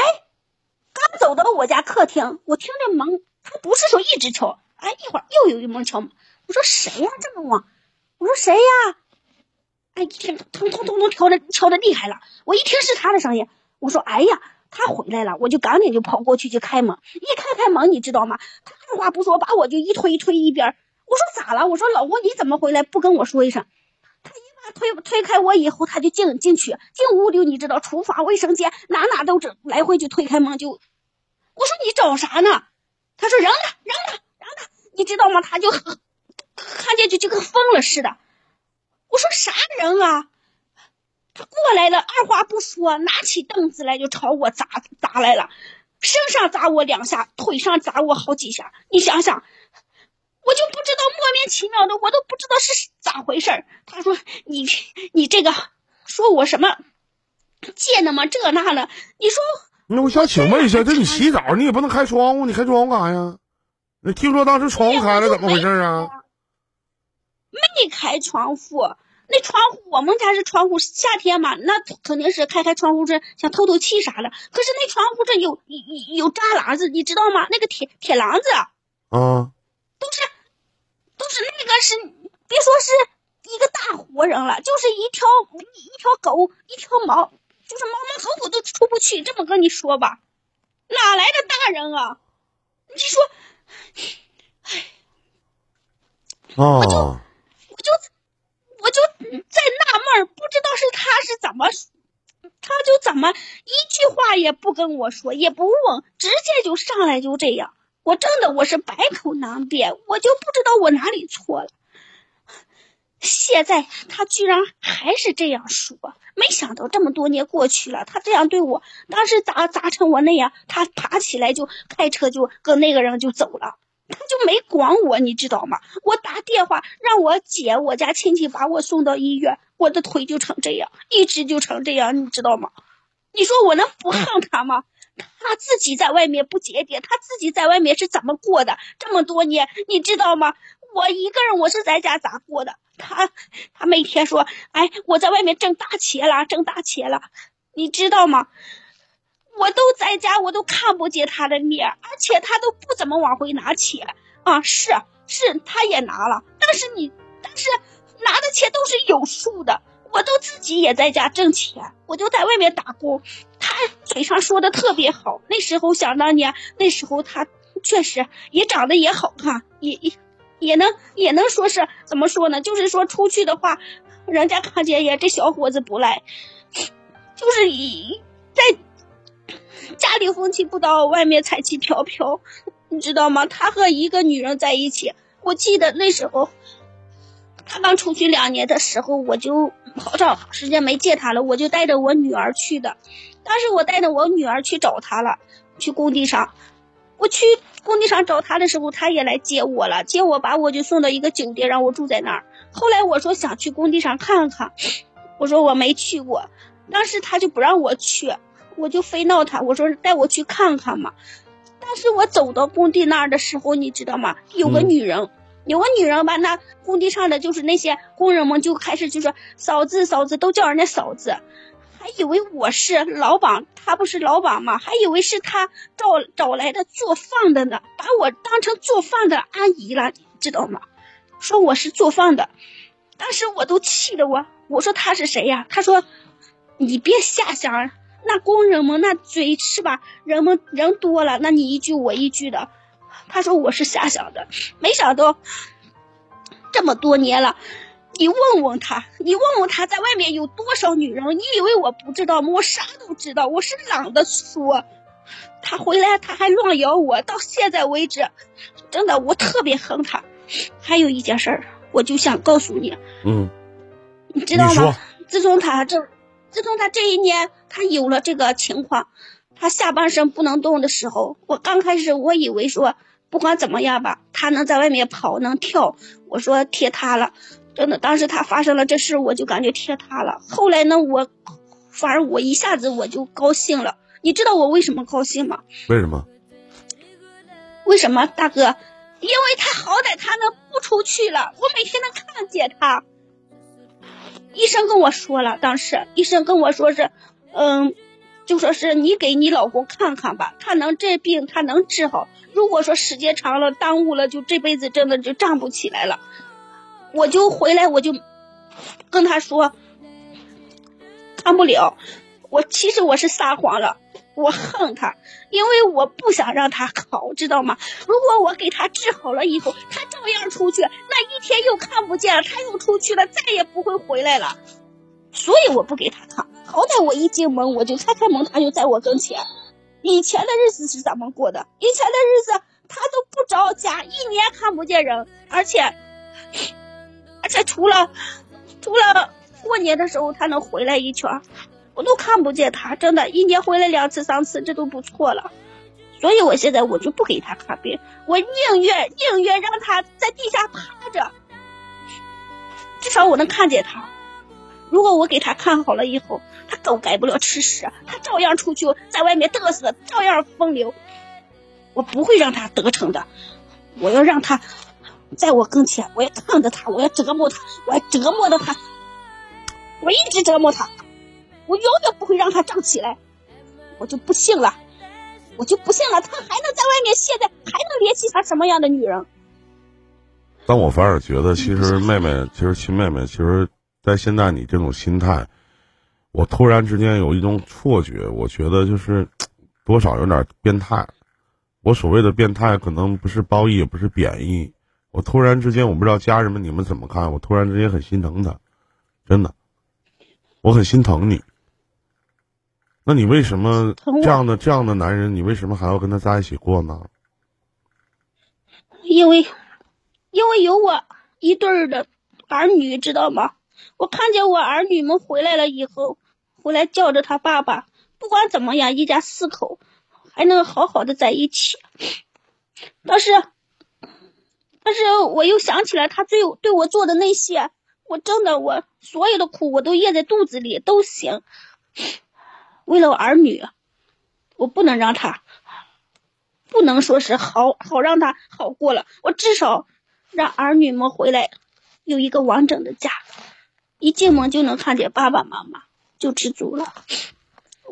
刚走到我家客厅，我听着门，他不是说一直敲，哎，一会儿又有一门敲门，我说谁呀这么晚？我说谁呀？哎，一听咚咚咚咚敲的敲的厉害了，我一听是他的声音，我说哎呀，他回来了，我就赶紧就跑过去就开门，一开开门，你知道吗？他二话不说把我就一推一推一边，我说咋了？我说老公你怎么回来不跟我说一声？他一把推推开我以后，他就进进去进屋里，你知道厨房卫生间哪哪都整来回就推开门就，我说你找啥呢？他说扔了扔了扔了，你知道吗？他就 看见就就跟疯了似的。我说啥人啊？他过来了，二话不说，拿起凳子来就朝我砸砸来了，身上砸我两下，腿上砸我好几下。你想想，我就不知道莫名其妙的，我都不知道是咋回事他说你你这个说我什么贱的吗？这那的，你说那我想请问一下，这你洗澡你也不能开窗户，你开窗户干啥呀？那听说当时窗户开了，怎么回事啊？没开窗户，那窗户我们家是窗户，夏天嘛，那肯定是开开窗户是想透透气啥的。可是那窗户这有有有栅栏子，你知道吗？那个铁铁栏子，啊，都是都是那个是，别说是一个大活人了，就是一条一条狗一条猫，就是猫猫狗狗都出不去。这么跟你说吧，哪来的大人啊？你说，唉，我就。我就我就在纳闷，不知道是他是怎么，他就怎么一句话也不跟我说，也不问，直接就上来就这样。我真的我是百口难辩，我就不知道我哪里错了。现在他居然还是这样说，没想到这么多年过去了，他这样对我，当时砸砸成我那样，他爬起来就开车就跟那个人就走了。他就没管我，你知道吗？我打电话让我姐、我家亲戚把我送到医院，我的腿就成这样，一直就成这样，你知道吗？你说我能不恨他吗？他自己在外面不节俭，他自己在外面是怎么过的？这么多年，你知道吗？我一个人，我是在家咋过的？他他每天说，哎，我在外面挣大钱了，挣大钱了，你知道吗？我都在家，我都看不见他的面，而且他都不怎么往回拿钱啊！是是，他也拿了，但是你，但是拿的钱都是有数的。我都自己也在家挣钱，我就在外面打工。他嘴上说的特别好，那时候想当年，那时候他确实也长得也好看，也也也能也能说是怎么说呢？就是说出去的话，人家看见也这小伙子不赖，就是以在家里风气不倒，外面彩旗飘飘，你知道吗？他和一个女人在一起，我记得那时候他刚出去两年的时候，我就好长时间没见他了，我就带着我女儿去的。当时我带着我女儿去找他了，去工地上。我去工地上找他的时候，他也来接我了，接我把我就送到一个酒店，让我住在那儿。后来我说想去工地上看看，我说我没去过，当时他就不让我去，我就非闹他，我说带我去看看嘛。但是我走到工地那儿的时候，你知道吗？有个女人，有个女人吧，那工地上的就是那些工人们就开始就说嫂子嫂子，都叫人家嫂子。还以为我是老板，他不是老板吗？还以为是他找找来的做饭的呢，把我当成做饭的阿姨了，知道吗？说我是做饭的，当时我都气得我，我说他是谁呀？他说你别瞎想，那工人们那嘴是吧？人们人多了，那你一句我一句的。他说我是瞎想的，没想到这么多年了。你问问他，你问问他在外面有多少女人？你以为我不知道吗？我啥都知道，我是懒得说。他回来他还乱咬我，到现在为止，真的我特别恨他。还有一件事儿，我就想告诉你，嗯，你知道吗？自从他这，自从他这一年他有了这个情况，他下半身不能动的时候，我刚开始我以为说不管怎么样吧，他能在外面跑能跳，我说贴他了。真的，当时他发生了这事，我就感觉贴他了。后来呢，我反而我一下子我就高兴了。你知道我为什么高兴吗？为什么？为什么，大哥？因为他好歹他能不出去了，我每天能看见他。医生跟我说了，当时医生跟我说是，嗯，就说是你给你老公看看吧，他能这病他能治好。如果说时间长了耽误了，就这辈子真的就站不起来了。我就回来，我就跟他说看不了。我其实我是撒谎了，我恨他，因为我不想让他好，知道吗？如果我给他治好了以后，他照样出去，那一天又看不见了，他又出去了，再也不会回来了。所以我不给他看，好歹我一进门我就开开门，他就在我跟前。以前的日子是怎么过的？以前的日子他都不着家，一年看不见人，而且而且除了除了过年的时候他能回来一圈，我都看不见他。真的，一年回来两次三次，这都不错了。所以我现在我就不给他看病，我宁愿宁愿让他在地下趴着，至少我能看见他。如果我给他看好了以后，他狗改不了吃屎，他照样出去在外面嘚瑟，照样风流。我不会让他得逞的，我要让他在我跟前，我要看着他，我要折磨他，我要折磨的他，我一直折磨他，我永远不会让他站起来。我就不信了，我就不信了，他还能在外面现在还能联系上什么样的女人？但我反而觉得，其实妹妹，其实亲妹妹，其实，在现在你这种心态，我突然之间有一种错觉，我觉得就是多少有点变态。我所谓的变态，可能不是褒义，也不是贬义。我突然之间，我不知道家人们你们怎么看，我突然之间很心疼他，真的，我很心疼你。那你为什么这样的这样的男人，你为什么还要跟他在一起过呢？因为因为有我一对儿的儿女，知道吗？我看见我儿女们回来了以后，回来叫着他爸爸，不管怎么样，一家四口还能好好的在一起。但是，但是我又想起来他对我对我做的那些，我真的我所有的苦我都咽在肚子里都行。为了我儿女，我不能让他不能说是好好让他好过了，我至少让儿女们回来有一个完整的家，一进门就能看见爸爸妈妈，就知足了。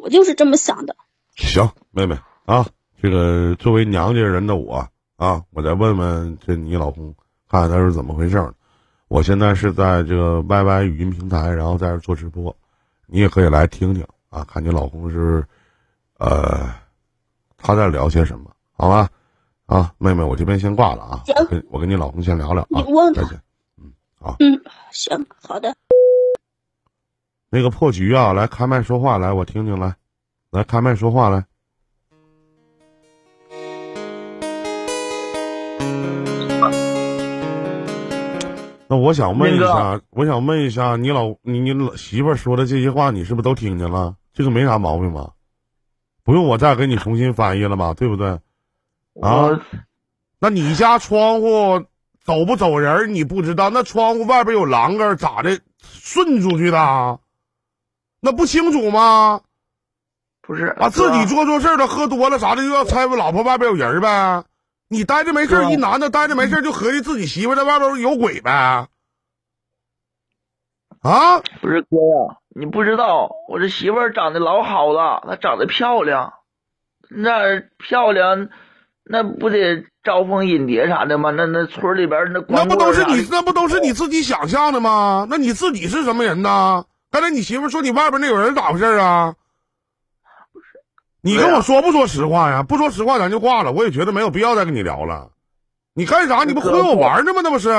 我就是这么想的。行，妹妹啊，这个作为娘家人的我啊，我再问问这你老公，看看他是怎么回事儿。我现在是在这个 YY 语音平台，然后在这做直播，你也可以来听听啊，看你老公是，呃，他在聊些什么，好吧？啊，妹妹，我这边先挂了啊。行我跟我跟你老公先聊聊啊你忘，了再见。嗯，行，好的。那个破局啊，来开麦说话，来我听听来，来开麦说话来。那我想问一下，我想问一下，你老你你老媳妇儿说的这些话，你是不是都听见了？这个没啥毛病吧？不用我再给你重新翻译了吧？对不对？啊那你家窗户走不走人你不知道，那窗户外边有栏杆咋的顺出去的啊？那不清楚吗？不是啊，自己做错事儿了，喝多了啥的，就要猜我老婆外边有人呗？你待着没事一男的待着没事就合计自己媳妇在外边有鬼呗？啊？不是哥呀，你不知道，我这媳妇儿长得老好了，她长得漂亮，那漂亮，那不得招蜂引蝶啥的吗？那那村里边那那不都是你那不都是你自己想象的吗？那你自己是什么人呢？刚才你媳妇说你外边那有人咋回事啊？不是？你跟我说不说实话呀？不说实话咱就挂了，我也觉得没有必要再跟你聊了。你干啥？你不忽悠我玩呢吗？那不是？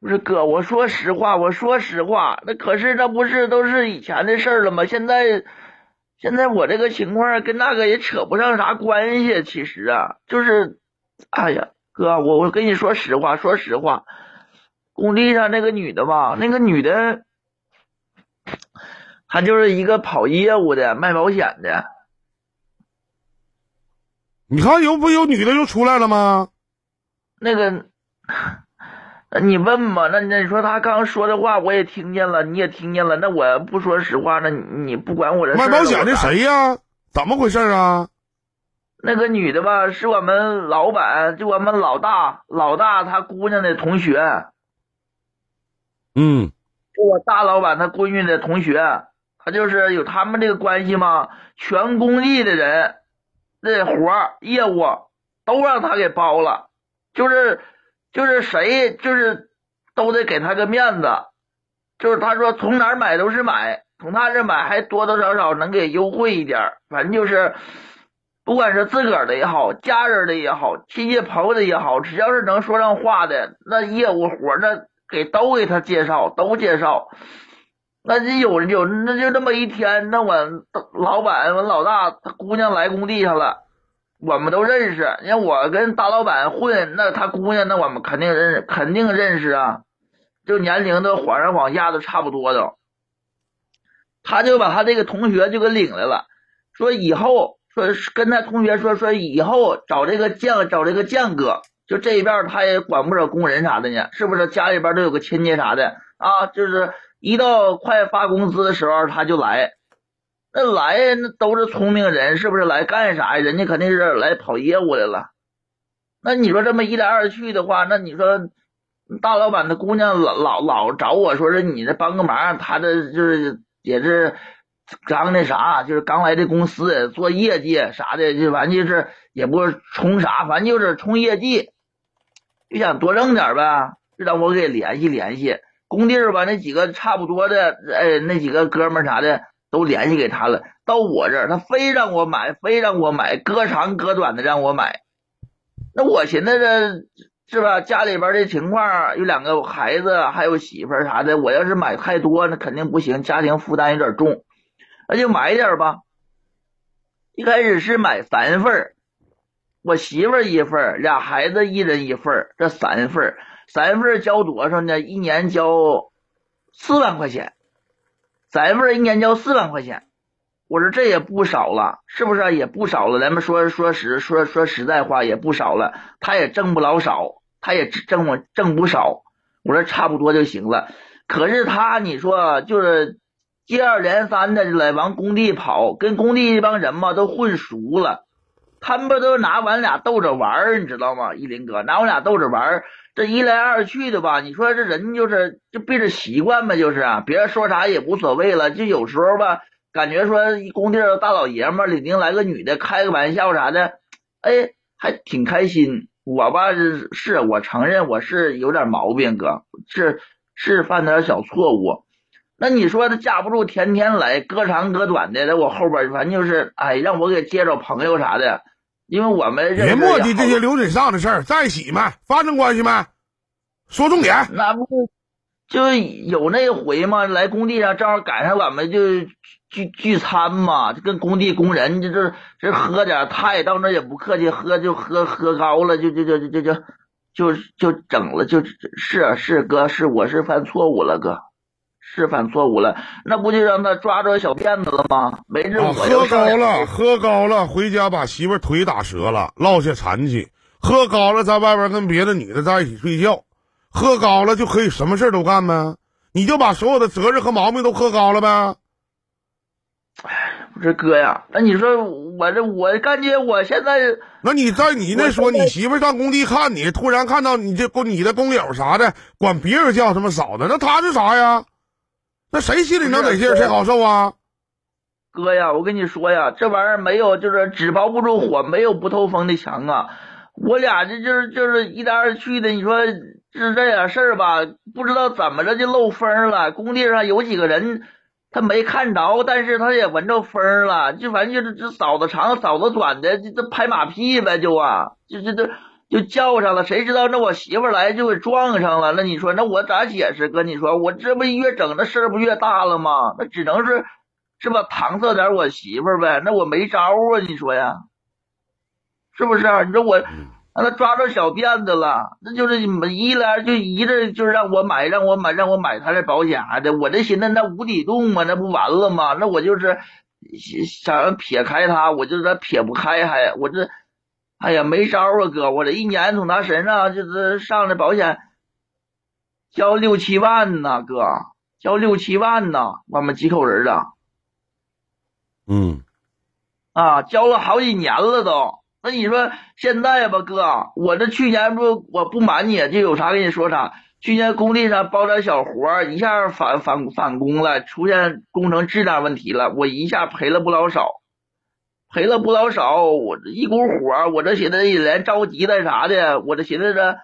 不是哥，我说实话，我说实话，那可是那不是都是以前的事儿了吗？现在，现在我这个情况跟那个也扯不上啥关系。其实啊，就是，哎呀，哥，我我跟你说实话，说实话，工地上那个女的吧，那个女的，她就是一个跑业务的，卖保险的。你看有不有女的又出来了吗？那个，那你问吧，那那你说他刚说的话我也听见了，你也听见了，那我不说实话，那你你不管我这事儿卖保险的？谁呀？怎么回事啊？那个女的吧，是我们老板，就我们老大，老大他姑娘的同学，嗯，就我大老板他闺女的同学，他就是有他们这个关系嘛，全工地的人，那活儿业务都让他给包了，就是就是谁就是都得给他个面子，就是他说从哪儿买都是买，从他这买还多多少少能给优惠一点，反正就是。不管是自个儿的也好，家人的也好，亲戚朋友的也好，只要是能说上话的，那业务活那给都给他介绍，都介绍。那就有有，那就这么一天，那我老板我老大他姑娘来工地上了，我们都认识。你看我跟大老板混，那他姑娘那我们肯定认识，肯定认识啊。就年龄都晃上晃下都差不多都。他就把他这个同学就给领来了，说以后说跟他同学说说以后找这个酱找这个酱哥，就这一边他也管不着工人啥的呢，是不是？家里边都有个亲戚啥的啊，就是一到快发工资的时候他就来，那来那都是聪明人，是不是？来干啥呀？人家肯定是来跑业务来了。那你说这么一来二去的话，那你说大老板的姑娘老老老找我说是你这帮个忙，他这就是也是刚那啥，就是刚来这公司做业绩啥的，就反正就是也不是冲啥，反正就是冲业绩，就想多挣点呗，让我给联系联系。工地儿吧，那几个差不多的，哎，那几个哥们儿啥的都联系给他了。到我这儿，他非让我买，非让我买，割长割短的让我买。那我寻思这是吧？家里边这情况，有两个孩子，还有媳妇儿啥的，我要是买太多，那肯定不行，家庭负担有点重，那就买点吧。一开始是买三份儿我媳妇儿一份儿俩孩子一人一份儿这三份儿三份儿交多少呢？一年交四万块钱，三份一年交四万块钱。我说这也不少了，是不是、也不少了？咱们说说实说说实在话，也不少了。他也挣不老少，他也挣我挣不少。我说差不多就行了。可是他，你说就是接二连三的来往工地跑，跟工地这帮人嘛都混熟了。他们不都拿我俩逗着玩儿，你知道吗？依林哥拿我俩逗着玩儿，这一来二去的吧，你说这人就是就变着习惯呗，就是，别人说啥也无所谓了。就有时候吧，感觉说工地儿大老爷们儿领领来个女的，开个玩笑啥的，哎，还挺开心。我吧是是我承认我是有点毛病，哥是是犯点小错误。那你说他架不住天天来，隔长隔短的，在我后边反正就是，哎，让我给介绍朋友啥的，因为我们别磨叽也好这些流水账的事儿，在一起没？发生关系没？说重点。那不就有那回嘛，来工地上正好赶上我们就聚聚餐嘛，就跟工地工人这这这喝点他也，到那也不客气，喝就喝喝高了，就就就就就就就就整了，就是是哥是我是犯错误了哥，是犯错误了，那不就让他抓着小辫子了吗？没事啊，我喝高了，喝高了，回家把媳妇腿打折了，落下残疾。喝高了，在外边跟别的女的在一起睡觉，喝高了就可以什么事儿都干呗？你就把所有的责任和毛病都喝高了呗？哎不是哥呀，那你说我这我感觉我现在那你在你那说，你媳妇上工地看你，突然看到你这工你的工友啥的，管别人叫什么嫂子，那他是啥呀？那谁心里能得劲儿，谁好受啊？哥呀，我跟你说呀，这玩意儿没有，就是纸包不住火，没有不透风的墙啊。我俩这就是就是一来二去的，你说是这点事儿吧，不知道怎么着就漏风了。工地上有几个人他没看着，但是他也闻着风了，就反正就是这嫂子长嫂子短的，这这拍马屁呗，就啊，就这这就叫上了。谁知道那我媳妇儿来就给撞上了，那你说那我咋解释？哥，你说我这不越整那事儿不越大了吗？那只能是。是吧？搪塞点我媳妇儿呗，那我没招啊！你说呀，是不是？你说我让他抓着小辫子了，那就是一来就一着就让我买，让我买，让我买他的保险啥的。我这寻思那无底洞嘛，那不完了吗？那我就是想撇开他，我就这撇不开，还我这，哎呀，没招啊，哥！我这一年从他身上就是上的保险，交六七万呢，哥，交六七万呢，我们几口人啊。嗯，啊，交了好几年了都。那你说现在吧，哥，我这去年不，我不瞒你，就有啥跟你说啥。去年工地上包点小活，一下返返返工了，出现工程质量问题了，我一下赔了不老少，赔了不老少。我这一股火，我这寻思也连着急的啥的，我这寻思着，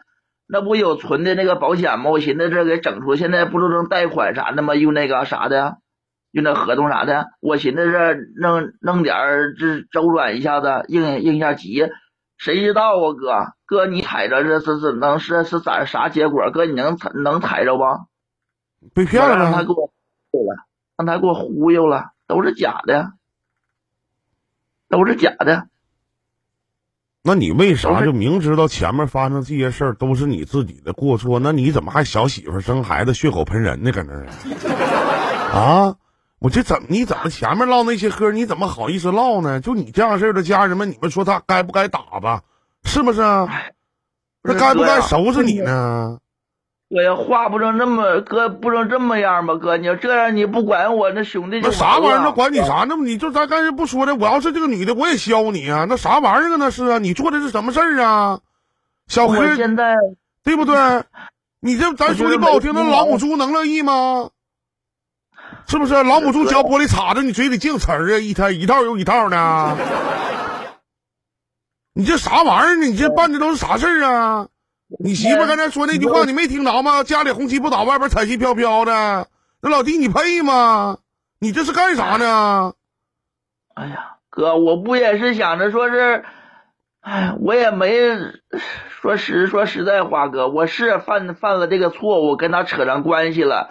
那不有存的那个保险吗？我寻思这给整出，现在不都能贷款啥的吗？用那个啥的。用那合同啥的，我寻思着弄弄点儿，这周转一下子，应应一下急。谁知道啊，哥哥，你踩着这这这能是是咋啥结果？哥，你能能踩着不？被骗了？让他给我对了，让他给我忽悠了，都是假的，都是假的。那你为啥就明知道前面发生这些事儿都是你自己的过错，那你怎么还小媳妇生孩子血口喷人呢？搁那儿啊？啊！我这怎么？你怎么前面唠那些嗑，你怎么好意思唠呢？就你这样式儿的家人们，你们说他该不该打吧？是不是啊？那该不该收拾你呢？哥呀，话不能这么，哥不能这么样吧？哥，你要这样，你不管我，那兄弟就那啥玩意儿？那管你啥？那么你就咱刚才不说的，我要是这个女的，我也削你啊！那啥玩意儿啊？那是啊？你做的是什么事儿啊？小我黑，现在对不对？你这咱说句不好听，那老母猪能乐意吗？是不是？老母猪嚼玻璃碴子，你嘴里净词儿啊，一天一套又一套呢。你这啥玩意儿呢？你这办的都是啥事儿啊？你媳妇刚才说那句话，你没听着吗？家里红旗不倒，外边彩旗飘飘的。那老弟，你配吗？你这是干啥呢？哎呀，哥，我不也是想着说是，哎，我也没说实说实在话，哥，我是犯犯了这个错误，跟他扯上关系了。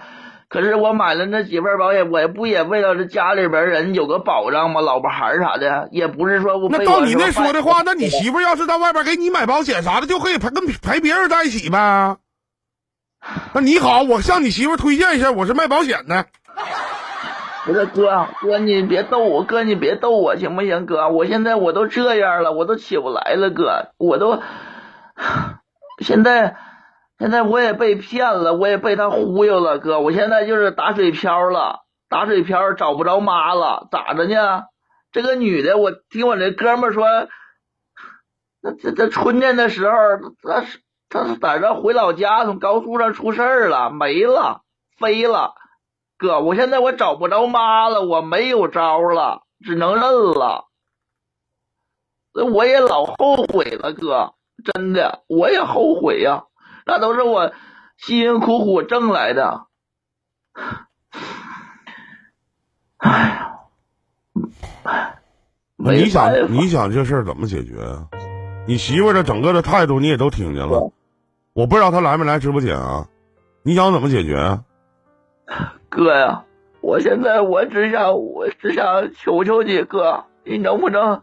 可是我买了那几份保险，我也不也为了这家里边人有个保障吗？老婆孩儿啥的，也不是说我那照你那说的话，那你媳妇要是在外边给你买保险啥的，就可以陪跟陪别人在一起呗。那你好，我向你媳妇推荐一下，我是卖保险的。不是哥，哥你别逗我，哥你别逗我行不行？哥，我现在我都这样了，我都起不来了，哥，我都 现在现在我也被骗了，我也被他忽悠了，哥，我现在就是打水漂了，打水漂找不着妈了，咋的呢？这个女的，我听我这哥们说，那这这春天的时候，他是他是在这回老家，从高速上出事儿了，没了，飞了。哥，我现在我找不着妈了，我没有招了，只能认了。我也老后悔了，哥，真的，我也后悔呀、那都是我辛辛苦苦挣来的。哎呀，没你想你想这事儿怎么解决啊？你媳妇儿的整个的态度你也都听见了，我不知道她来没来直播间啊？你想怎么解决啊？哥呀，我现在我只想我只想求求你哥，你能不能？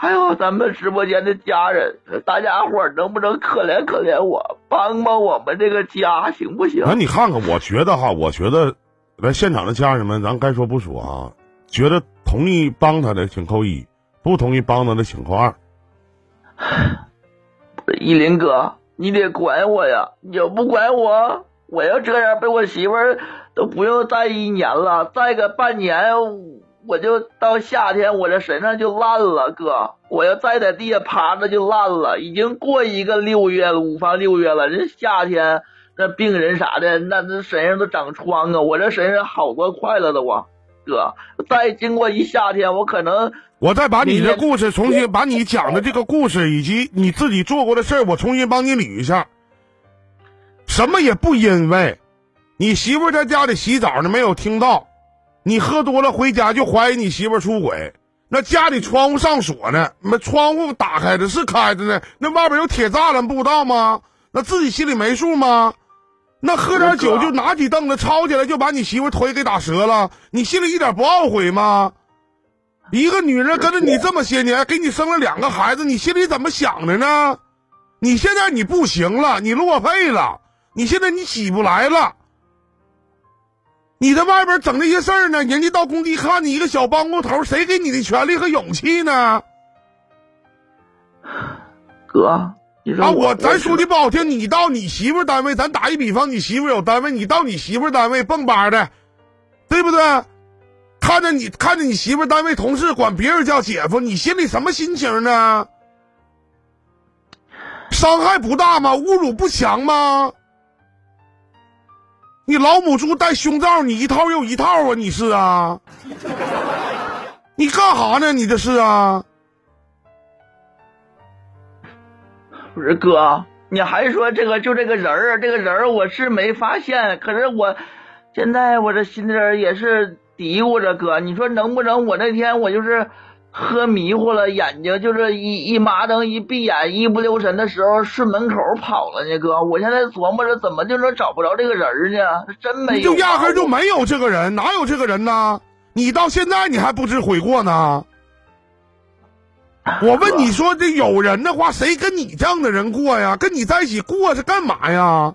还有咱们直播间的家人，大家伙儿能不能可怜可怜我，帮帮我们这个家，行不行？那你看看，我觉得哈，我觉得来现场的家人们，咱该说不说啊，觉得同意帮他的请扣一，不同意帮他的请扣二。依林哥，你得管我呀！你要不管我，我要这样被我媳妇儿都不用待一年了，再个半年，我就到夏天我这身上就烂了，哥！我要再在地下趴着就烂了。已经过一个六月了，五房六月了，人夏天那病人啥的，那那身上都长疮啊！我这身上好多快了都我，哥！再经过一夏天，我可能我再把你的故事重新把你讲的这个故事以及你自己做过的事儿，我重新帮你捋一下。什么也不因为，你媳妇在家里洗澡呢，没有听到，你喝多了回家就怀疑你媳妇儿出轨。那家里窗户上锁呢，那窗户打开的是开着呢，那外边有铁栅栏，不知道吗？那自己心里没数吗？那喝点酒就拿起凳子抄起来就把你媳妇腿给打折了，你心里一点不懊悔吗？一个女人跟着你这么些年，给你生了两个孩子，你心里怎么想的呢？你现在你不行了，你落配了，你现在你起不来了。你在外边整那些事儿呢，人家到工地看你一个小帮工头，谁给你的权利和勇气呢？哥，你说啊，我我咱说句不好听，你到你媳妇单位，咱打一比方，你媳妇有单位，你到你媳妇单位蹦吧的，对不对？看着你看着你媳妇单位同事管别人叫姐夫，你心里什么心情呢？伤害不大吗？侮辱不强吗？你老母猪戴胸罩，你一套又一套啊！你是啊？你干哈呢？你这是啊？不是哥，你还说这个就这个人儿，这个人儿我是没发现，可是我现在我这心里也是嘀咕着哥，你说能不能我那天我就是喝迷糊了，眼睛就是一一麻灯一闭眼一不留神的时候顺门口跑了呢？哥，我现在琢磨着怎么就能找不着这个人呢？真没有啊，就压根就没有这个人，哪有这个人呢？你到现在你还不知悔过呢？我问你说，这有人的话，谁跟你这样的人过呀？跟你在一起过是干嘛呀？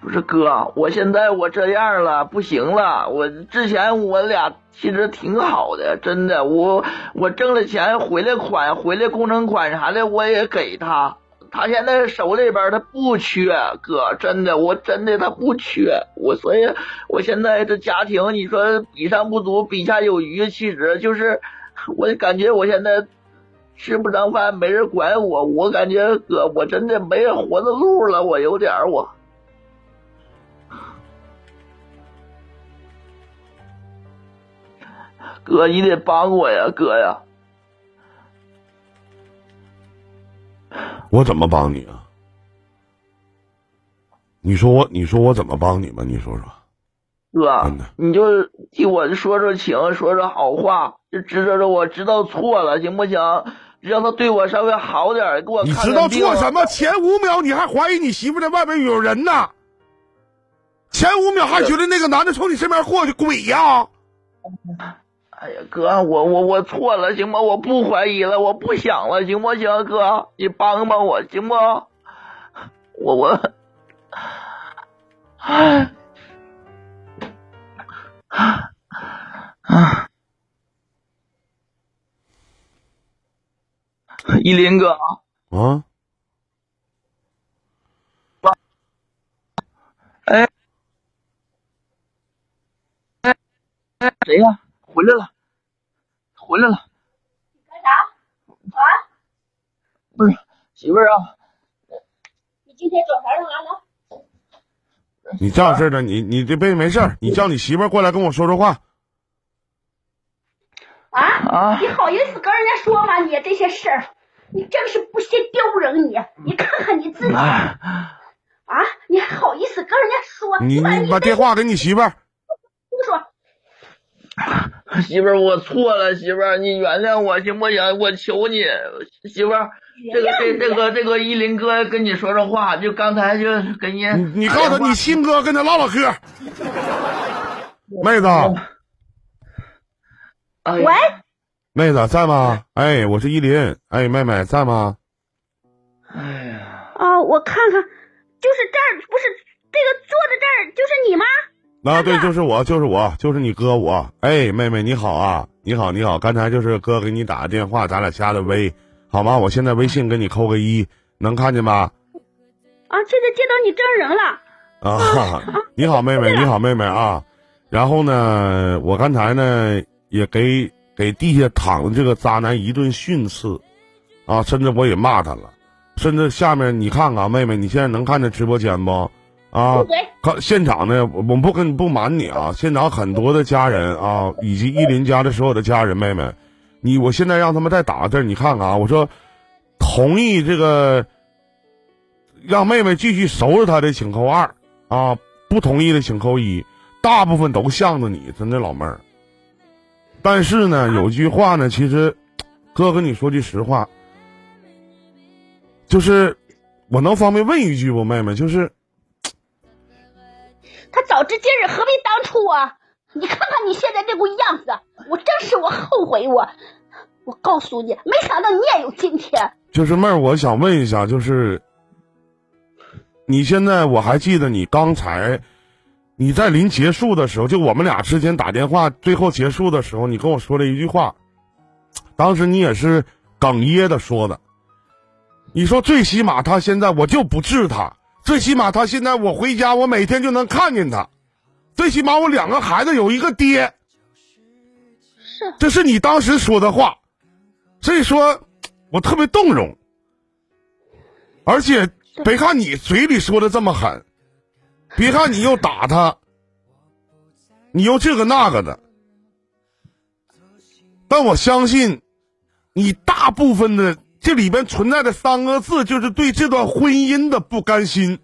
不是哥，我现在我这样了，不行了。我之前我俩其实挺好的，真的。我我挣了钱回来款，回来工程款啥的我也给他。他现在手里边他不缺，哥，真的，我真的他不缺。我所以，我现在这家庭，你说比上不足，比下有余，其实就是我感觉我现在吃不上饭，没人管我，我感觉哥，我真的没活的路了，我有点我。哥，你得帮我呀，哥呀！我怎么帮你啊？你说我，你说我怎么帮你吧？你说说。哥，你就替我说说情，说说好话，就知道着我知道错了，行不行？让他对我稍微好点，给我你知道错什么？前五秒你还怀疑你媳妇在外边有人呢，前五秒还觉得那个男的从你身边过去，鬼呀！哎呀，哥，我我我错了，行吗？我不怀疑了，我不想了，行不行？哥，你帮帮我，行不？我我，哎，啊，依林哥，啊，哎，哎谁呀？回来了，回来了，干啥？啊？不是媳妇儿啊，你今天找啥人来了？你这样式的，你你这辈子没事儿你叫你媳妇儿过来跟我说说话。啊？啊你好意思跟人家说吗？你这些事儿，你真是不嫌丢人！你，你看看你自己哎，啊！你还好意思跟人家说？你把你把电话给你媳妇儿。媳妇儿，我错了，媳妇儿，你原谅我行不行？我求你，媳妇儿，这个这这个这个依林哥跟你说说话，就刚才就跟你你你告诉他，你亲哥跟他唠唠嗑。妹子，哎喂，妹子在吗？哎，我是依林。哎，妹妹在吗？哎呀，啊，我看看，就是这儿，不是这个坐在这儿，就是你吗？啊，对，就是我，就是我，就是你哥我。哎，妹妹你好啊，你好你好，刚才就是哥给你打个电话，咱俩加的微，好吗？我现在微信给你扣个一，能看见吗？啊，现在见到你真人了。啊，你好，妹妹，你好，妹妹啊。然后呢，我刚才呢也给给地下躺的这个渣男一顿训斥，啊，甚至我也骂他了，甚至下面你看看，妹妹，你现在能看见直播间不？啊现场呢，我们不跟不瞒你啊，现场很多的家人啊，以及依林家的所有的家人妹妹，你我现在让他们再打个字，你看看啊，我说同意这个让妹妹继续收拾他的，请扣二啊，不同意的请扣一，大部分都向着你，真的老妹儿。但是呢，有句话呢，其实哥跟你说句实话，就是我能方便问一句不，妹妹，就是。他早知今日何必当初啊！你看看你现在这股样子，我真是我后悔我。我告诉你，没想到你也有今天。就是妹儿，我想问一下，就是你现在我还记得你刚才你在临结束的时候，就我们俩之间打电话，最后结束的时候，你跟我说了一句话，当时你也是哽咽的说的，你说最起码他现在我就不治他，最起码他现在我回家我每天就能看见他，最起码我两个孩子有一个爹，是。这是你当时说的话，所以说，我特别动容。而且别看你嘴里说的这么狠，别看你又打他，你又这个那个的，但我相信，你大部分的这里边存在的三个字，就是对这段婚姻的不甘心。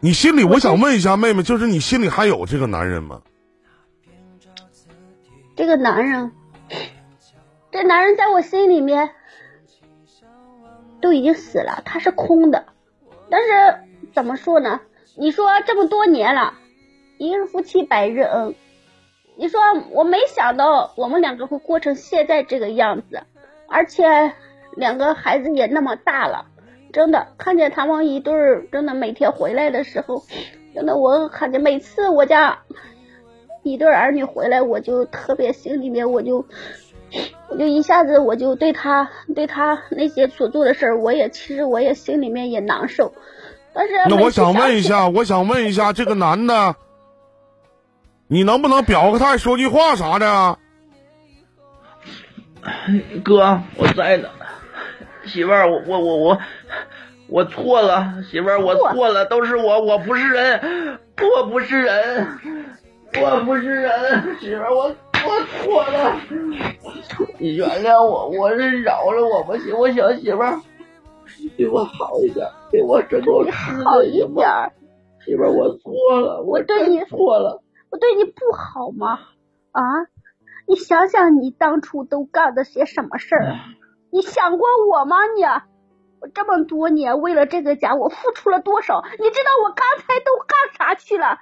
你心里，我想问一下妹妹，就是你心里还有这个男人吗？这个男人，这男人在我心里面都已经死了，他是空的。但是怎么说呢？你说这么多年了，一日夫妻百日恩。你说我没想到我们两个会过成现在这个样子，而且两个孩子也那么大了，真的看见他们一对儿，真的每天回来的时候，真的我看见每次我家一对儿女回来，我就特别心里面我就我就一下子我就对他对他那些所做的事儿，我也其实我也心里面也难受。但是那我想问一下，我想问一下，这个男的，你能不能表个态，说句话啥的啊？哥，我在呢。媳妇儿，我我我我我错了，媳妇儿，我错错了，都是我，我不是人，我不是人，我不是人，媳妇儿，我我错了，你原谅我，我是饶了我吧，行不行，媳妇儿？对我好一点，给我这口吃好一？点儿，媳妇儿，我错了，我对你真错了。我对你不好吗？啊，你想想你当初都干的些什么事儿？你想过我吗你？我这么多年为了这个家，我付出了多少？你知道我刚才都干啥去了？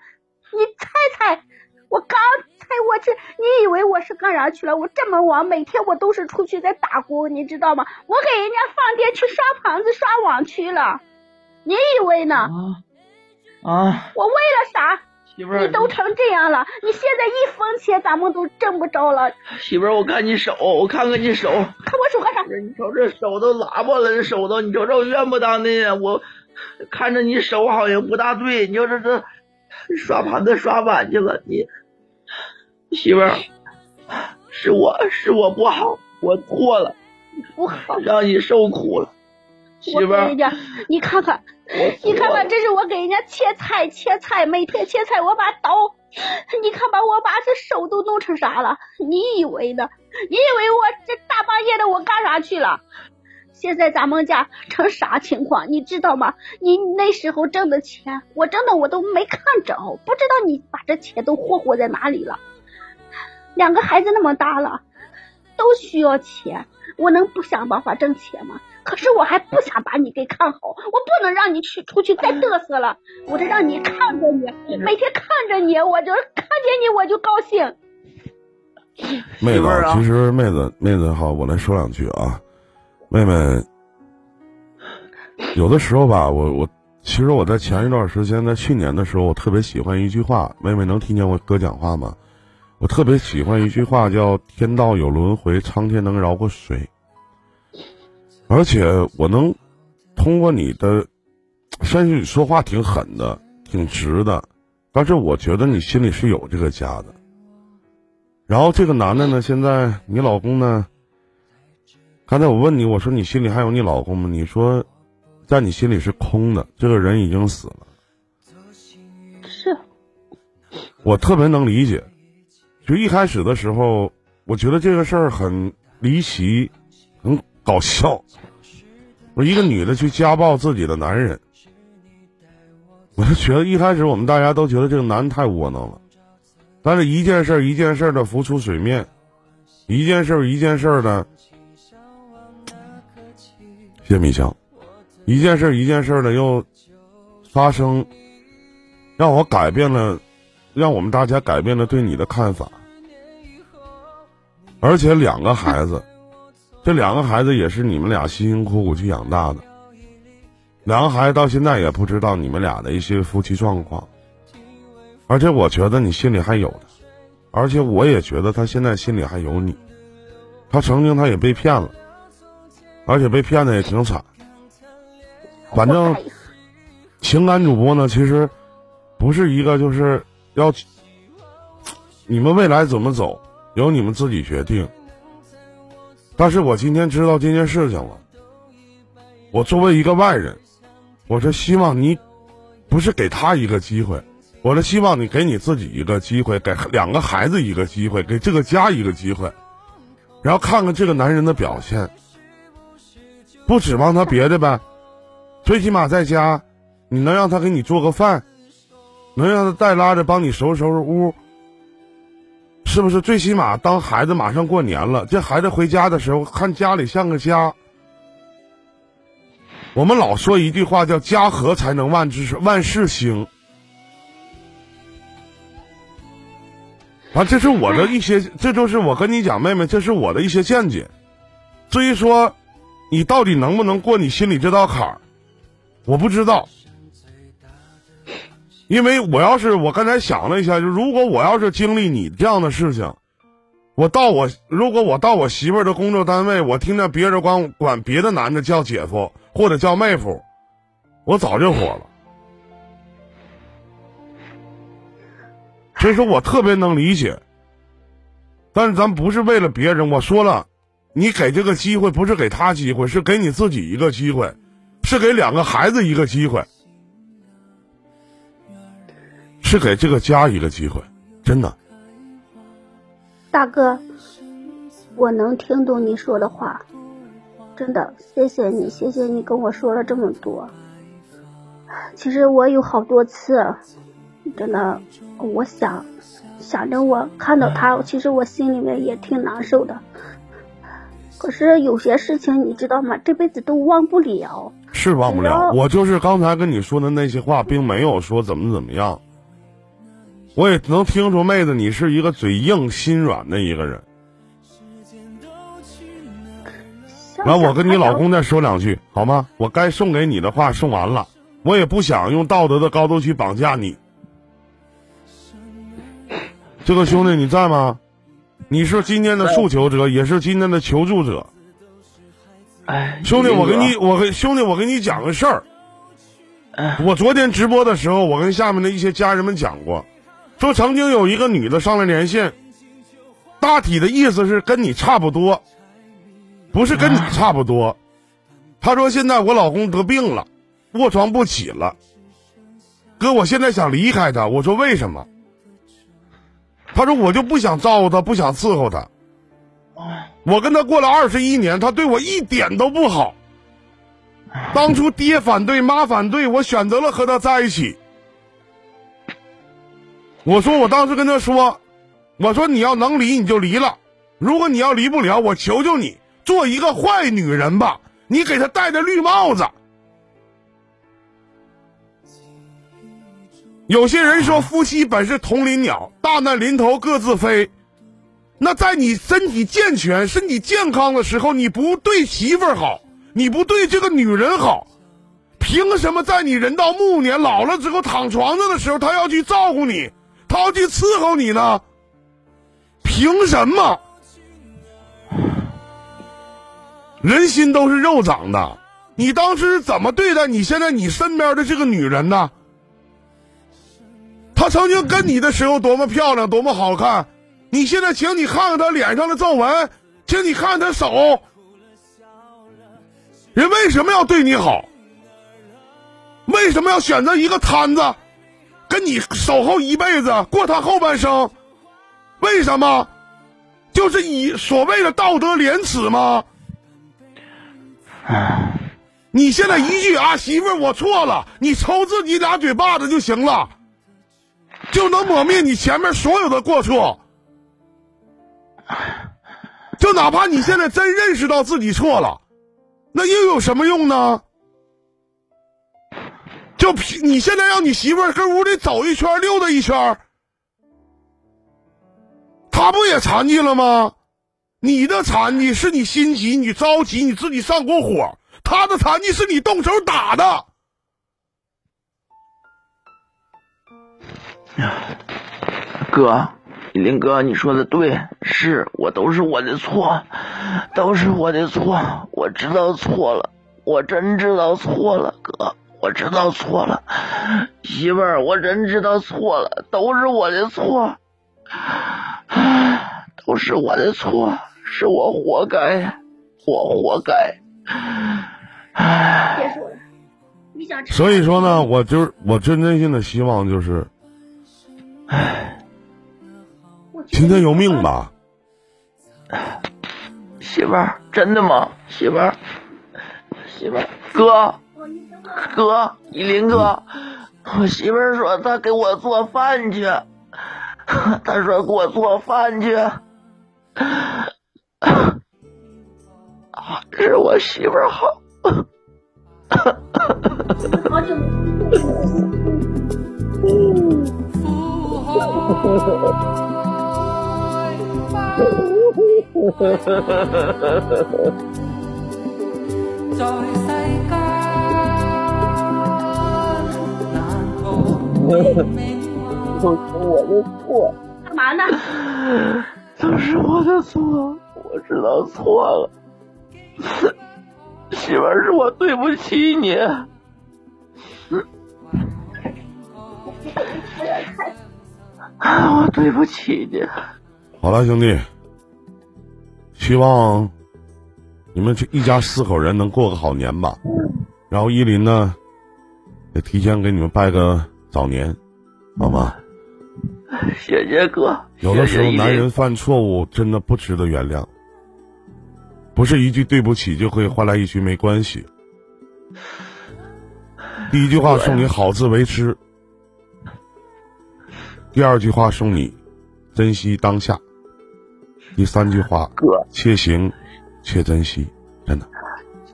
你猜猜，我刚才我去，你以为我是干啥去了？我这么忙，每天我都是出去在打工，你知道吗？我给人家饭店去刷盘子、刷碗去了。你以为呢？啊啊，我为了啥？媳妇儿，你都成这样了，你现在一分钱咱们都挣不着了，媳妇儿，我看你手，我看看你手。看我手干啥？你瞅这手都拉巴了，这手都，你瞅瞅冤不当的呀！我看着你手好像不大对，你瞅这这刷盘子刷碗去了，你媳妇儿是我是我不好，我错了，不好，让你受苦了，媳妇儿你看看，我 你看看，这是我给人家切菜切菜，每天切菜，我把刀，你看把我把这手都弄成啥了？你以为呢？你以为我这大半夜的我干啥去了？现在咱们家成啥情况，你知道吗？你那时候挣的钱，我挣的我都没看着，不知道你把这钱都霍霍在哪里了。两个孩子那么大了，都需要钱，我能不想办法挣钱吗？可是我还不想把你给看好，我不能让你去出去再嘚瑟了，我得让你看着你，每天看着你，我就看见你我就高兴。妹子其实妹子妹子好，我来说两句啊，妹妹，有的时候吧，我我其实我在前一段时间，在去年的时候，我特别喜欢一句话，妹妹能听见我哥讲话吗？我特别喜欢一句话，叫“天道有轮回，苍天能饶过谁”，而且我能通过你的，虽然你说话挺狠的，挺直的，但是我觉得你心里是有这个家的。然后这个男的呢，现在你老公呢？刚才我问你，我说你心里还有你老公吗？你说，在你心里是空的，这个人已经死了。是，我特别能理解，就一开始的时候，我觉得这个事儿很离奇，很搞笑。我一个女的去家暴自己的男人，我就觉得一开始我们大家都觉得这个男的太窝囊了。但是一件事儿一件事儿的浮出水面，一件事儿一件事儿的，谢米香，一件事儿一件事儿的又发生，让我改变了，让我们大家改变了对你的看法。而且两个孩子，这两个孩子也是你们俩辛辛苦苦去养大的，两个孩子到现在也不知道你们俩的一些夫妻状况。而且我觉得你心里还有他，而且我也觉得他现在心里还有你。他曾经他也被骗了，而且被骗的也挺惨。反正情感主播呢，其实不是一个就是要你们未来怎么走，由你们自己决定。但是我今天知道这件事情了，我作为一个外人，我是希望你不是给他一个机会。我是希望你给你自己一个机会，给两个孩子一个机会，给这个家一个机会，然后看看这个男人的表现。不指望他别的呗，最起码在家，你能让他给你做个饭，能让他带拉着帮你收拾收拾屋，是不是？最起码当孩子马上过年了，这孩子回家的时候，看家里像个家。我们老说一句话叫“家和才能万事万事兴”。啊，这是我的一些，这就是我跟你讲，妹妹，这是我的一些见解。至于说，你到底能不能过你心里这道坎儿，我不知道。因为我要是我刚才想了一下，就如果我要是经历你这样的事情，我到我如果我到我媳妇儿的工作单位，我听见别人管管别的男的叫姐夫或者叫妹夫，我早就火了。所以说我特别能理解，但是咱不是为了别人。我说了，你给这个机会不是给他机会，是给你自己一个机会，是给两个孩子一个机会，是给这个家一个机会，真的。大哥，我能听懂你说的话，真的，谢谢你，谢谢你跟我说了这么多。其实我有好多次，真的。我想，想着我看到他，其实我心里面也挺难受的。可是有些事情你知道吗？这辈子都忘不了。是忘不了。我就是刚才跟你说的那些话，并没有说怎么怎么样。我也能听出妹子你是一个嘴硬心软的一个人。来，我跟你老公再说两句好吗？我该送给你的话送完了，我也不想用道德的高度去绑架你。这个兄弟你在吗？你是今天的诉求者，也是今天的求助者。哎，兄弟，我给你，我跟兄弟，我给你讲个事儿。我昨天直播的时候，我跟下面的一些家人们讲过，说曾经有一个女的上来连线，大体的意思是跟你差不多，不是跟你差不多。她说现在我老公得病了，卧床不起了。哥，我现在想离开他。我说为什么？他说：“我就不想照顾他，不想伺候他。我跟他过了二十一年，他对我一点都不好。当初爹反对，妈反对，我选择了和他在一起。我说，我当时跟他说，我说你要能离你就离了，如果你要离不了，我求求你做一个坏女人吧，你给他戴着绿帽子。有些人说夫妻本是同林鸟，大难临头各自飞。那在你身体健全、身体健康的时候，你不对媳妇好，你不对这个女人好，凭什么在你人到暮年、老了之后躺床上的时候，他要去照顾你，他去伺候你呢？凭什么？人心都是肉长的，你当时是怎么对待你现在你身边的这个女人呢？她曾经跟你的时候多么漂亮，多么好看。你现在，请你看看她脸上的皱纹，请你看看她手，人为什么要对你好？为什么要选择一个摊子，跟你守候一辈子，过他后半生？为什么？就是以所谓的道德廉耻吗？你现在一句啊，媳妇儿，我错了，你抽自己俩嘴巴子就行了，就能抹灭你前面所有的过错。就哪怕你现在真认识到自己错了，那又有什么用呢？就你现在让你媳妇儿跟屋里走一圈、溜达一圈，她不也残疾了吗？你的残疾是你心急、你着急、你自己上过火；她的残疾是你动手打的。哥。林哥，你说的对，是我都是我的错，都是我的错，我知道错了，我真知道错了，哥，我知道错了，媳妇儿，我真知道错了，都是我的错，都是我的错，是我活该，我活该。别说了，你想。所以说呢，我就是我真真心的希望就是，唉。听天由命吧，媳妇儿，真的吗？媳妇儿，媳妇儿，哥，哥，依林哥，我媳妇儿说她给我做饭去，她说给我做饭去，是我媳妇儿好。好久没。在世间都是我的错。干嘛呢？都是我的错，我知道错了。媳妇儿，是我对不起你。我对不起你。好了，兄弟，希望你们这一家四口人能过个好年吧。然后依林呢，也提前给你们拜个早年，好吗？谢谢哥。有的时候，男人犯错误真的不值得原谅，不是一句对不起就可以换来一句没关系。第一句话送你好自为之，第二句话送你珍惜当下。第三句话，哥，且行且珍惜。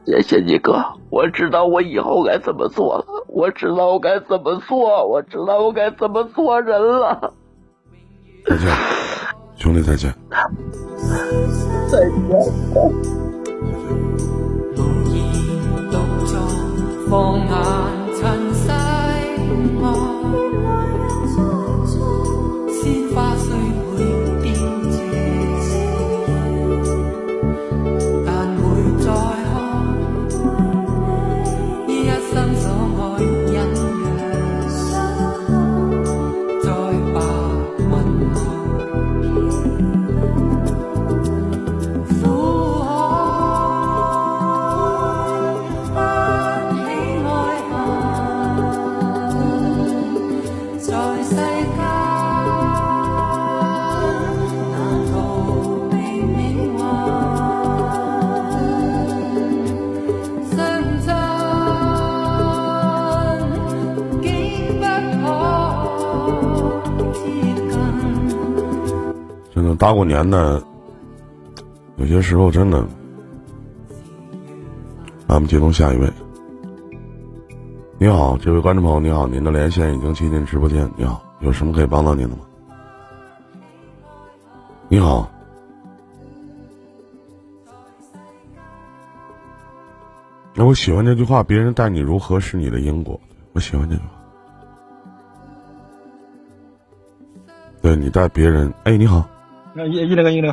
谢谢你哥，我知道我以后该怎么做了，我知道我该怎么做，我知道我该怎么做人了。再见，兄弟，再见。再见。大过年的，有些时候真的。咱们接通下一位。你好，这位观众朋友，你好，您的连线已经接进直播间。你好，有什么可以帮到您的吗？你好，那我喜欢这句话：“别人待你如何是你的因果。”我喜欢这句话。对你待别人，哎，你好，一一零个一零，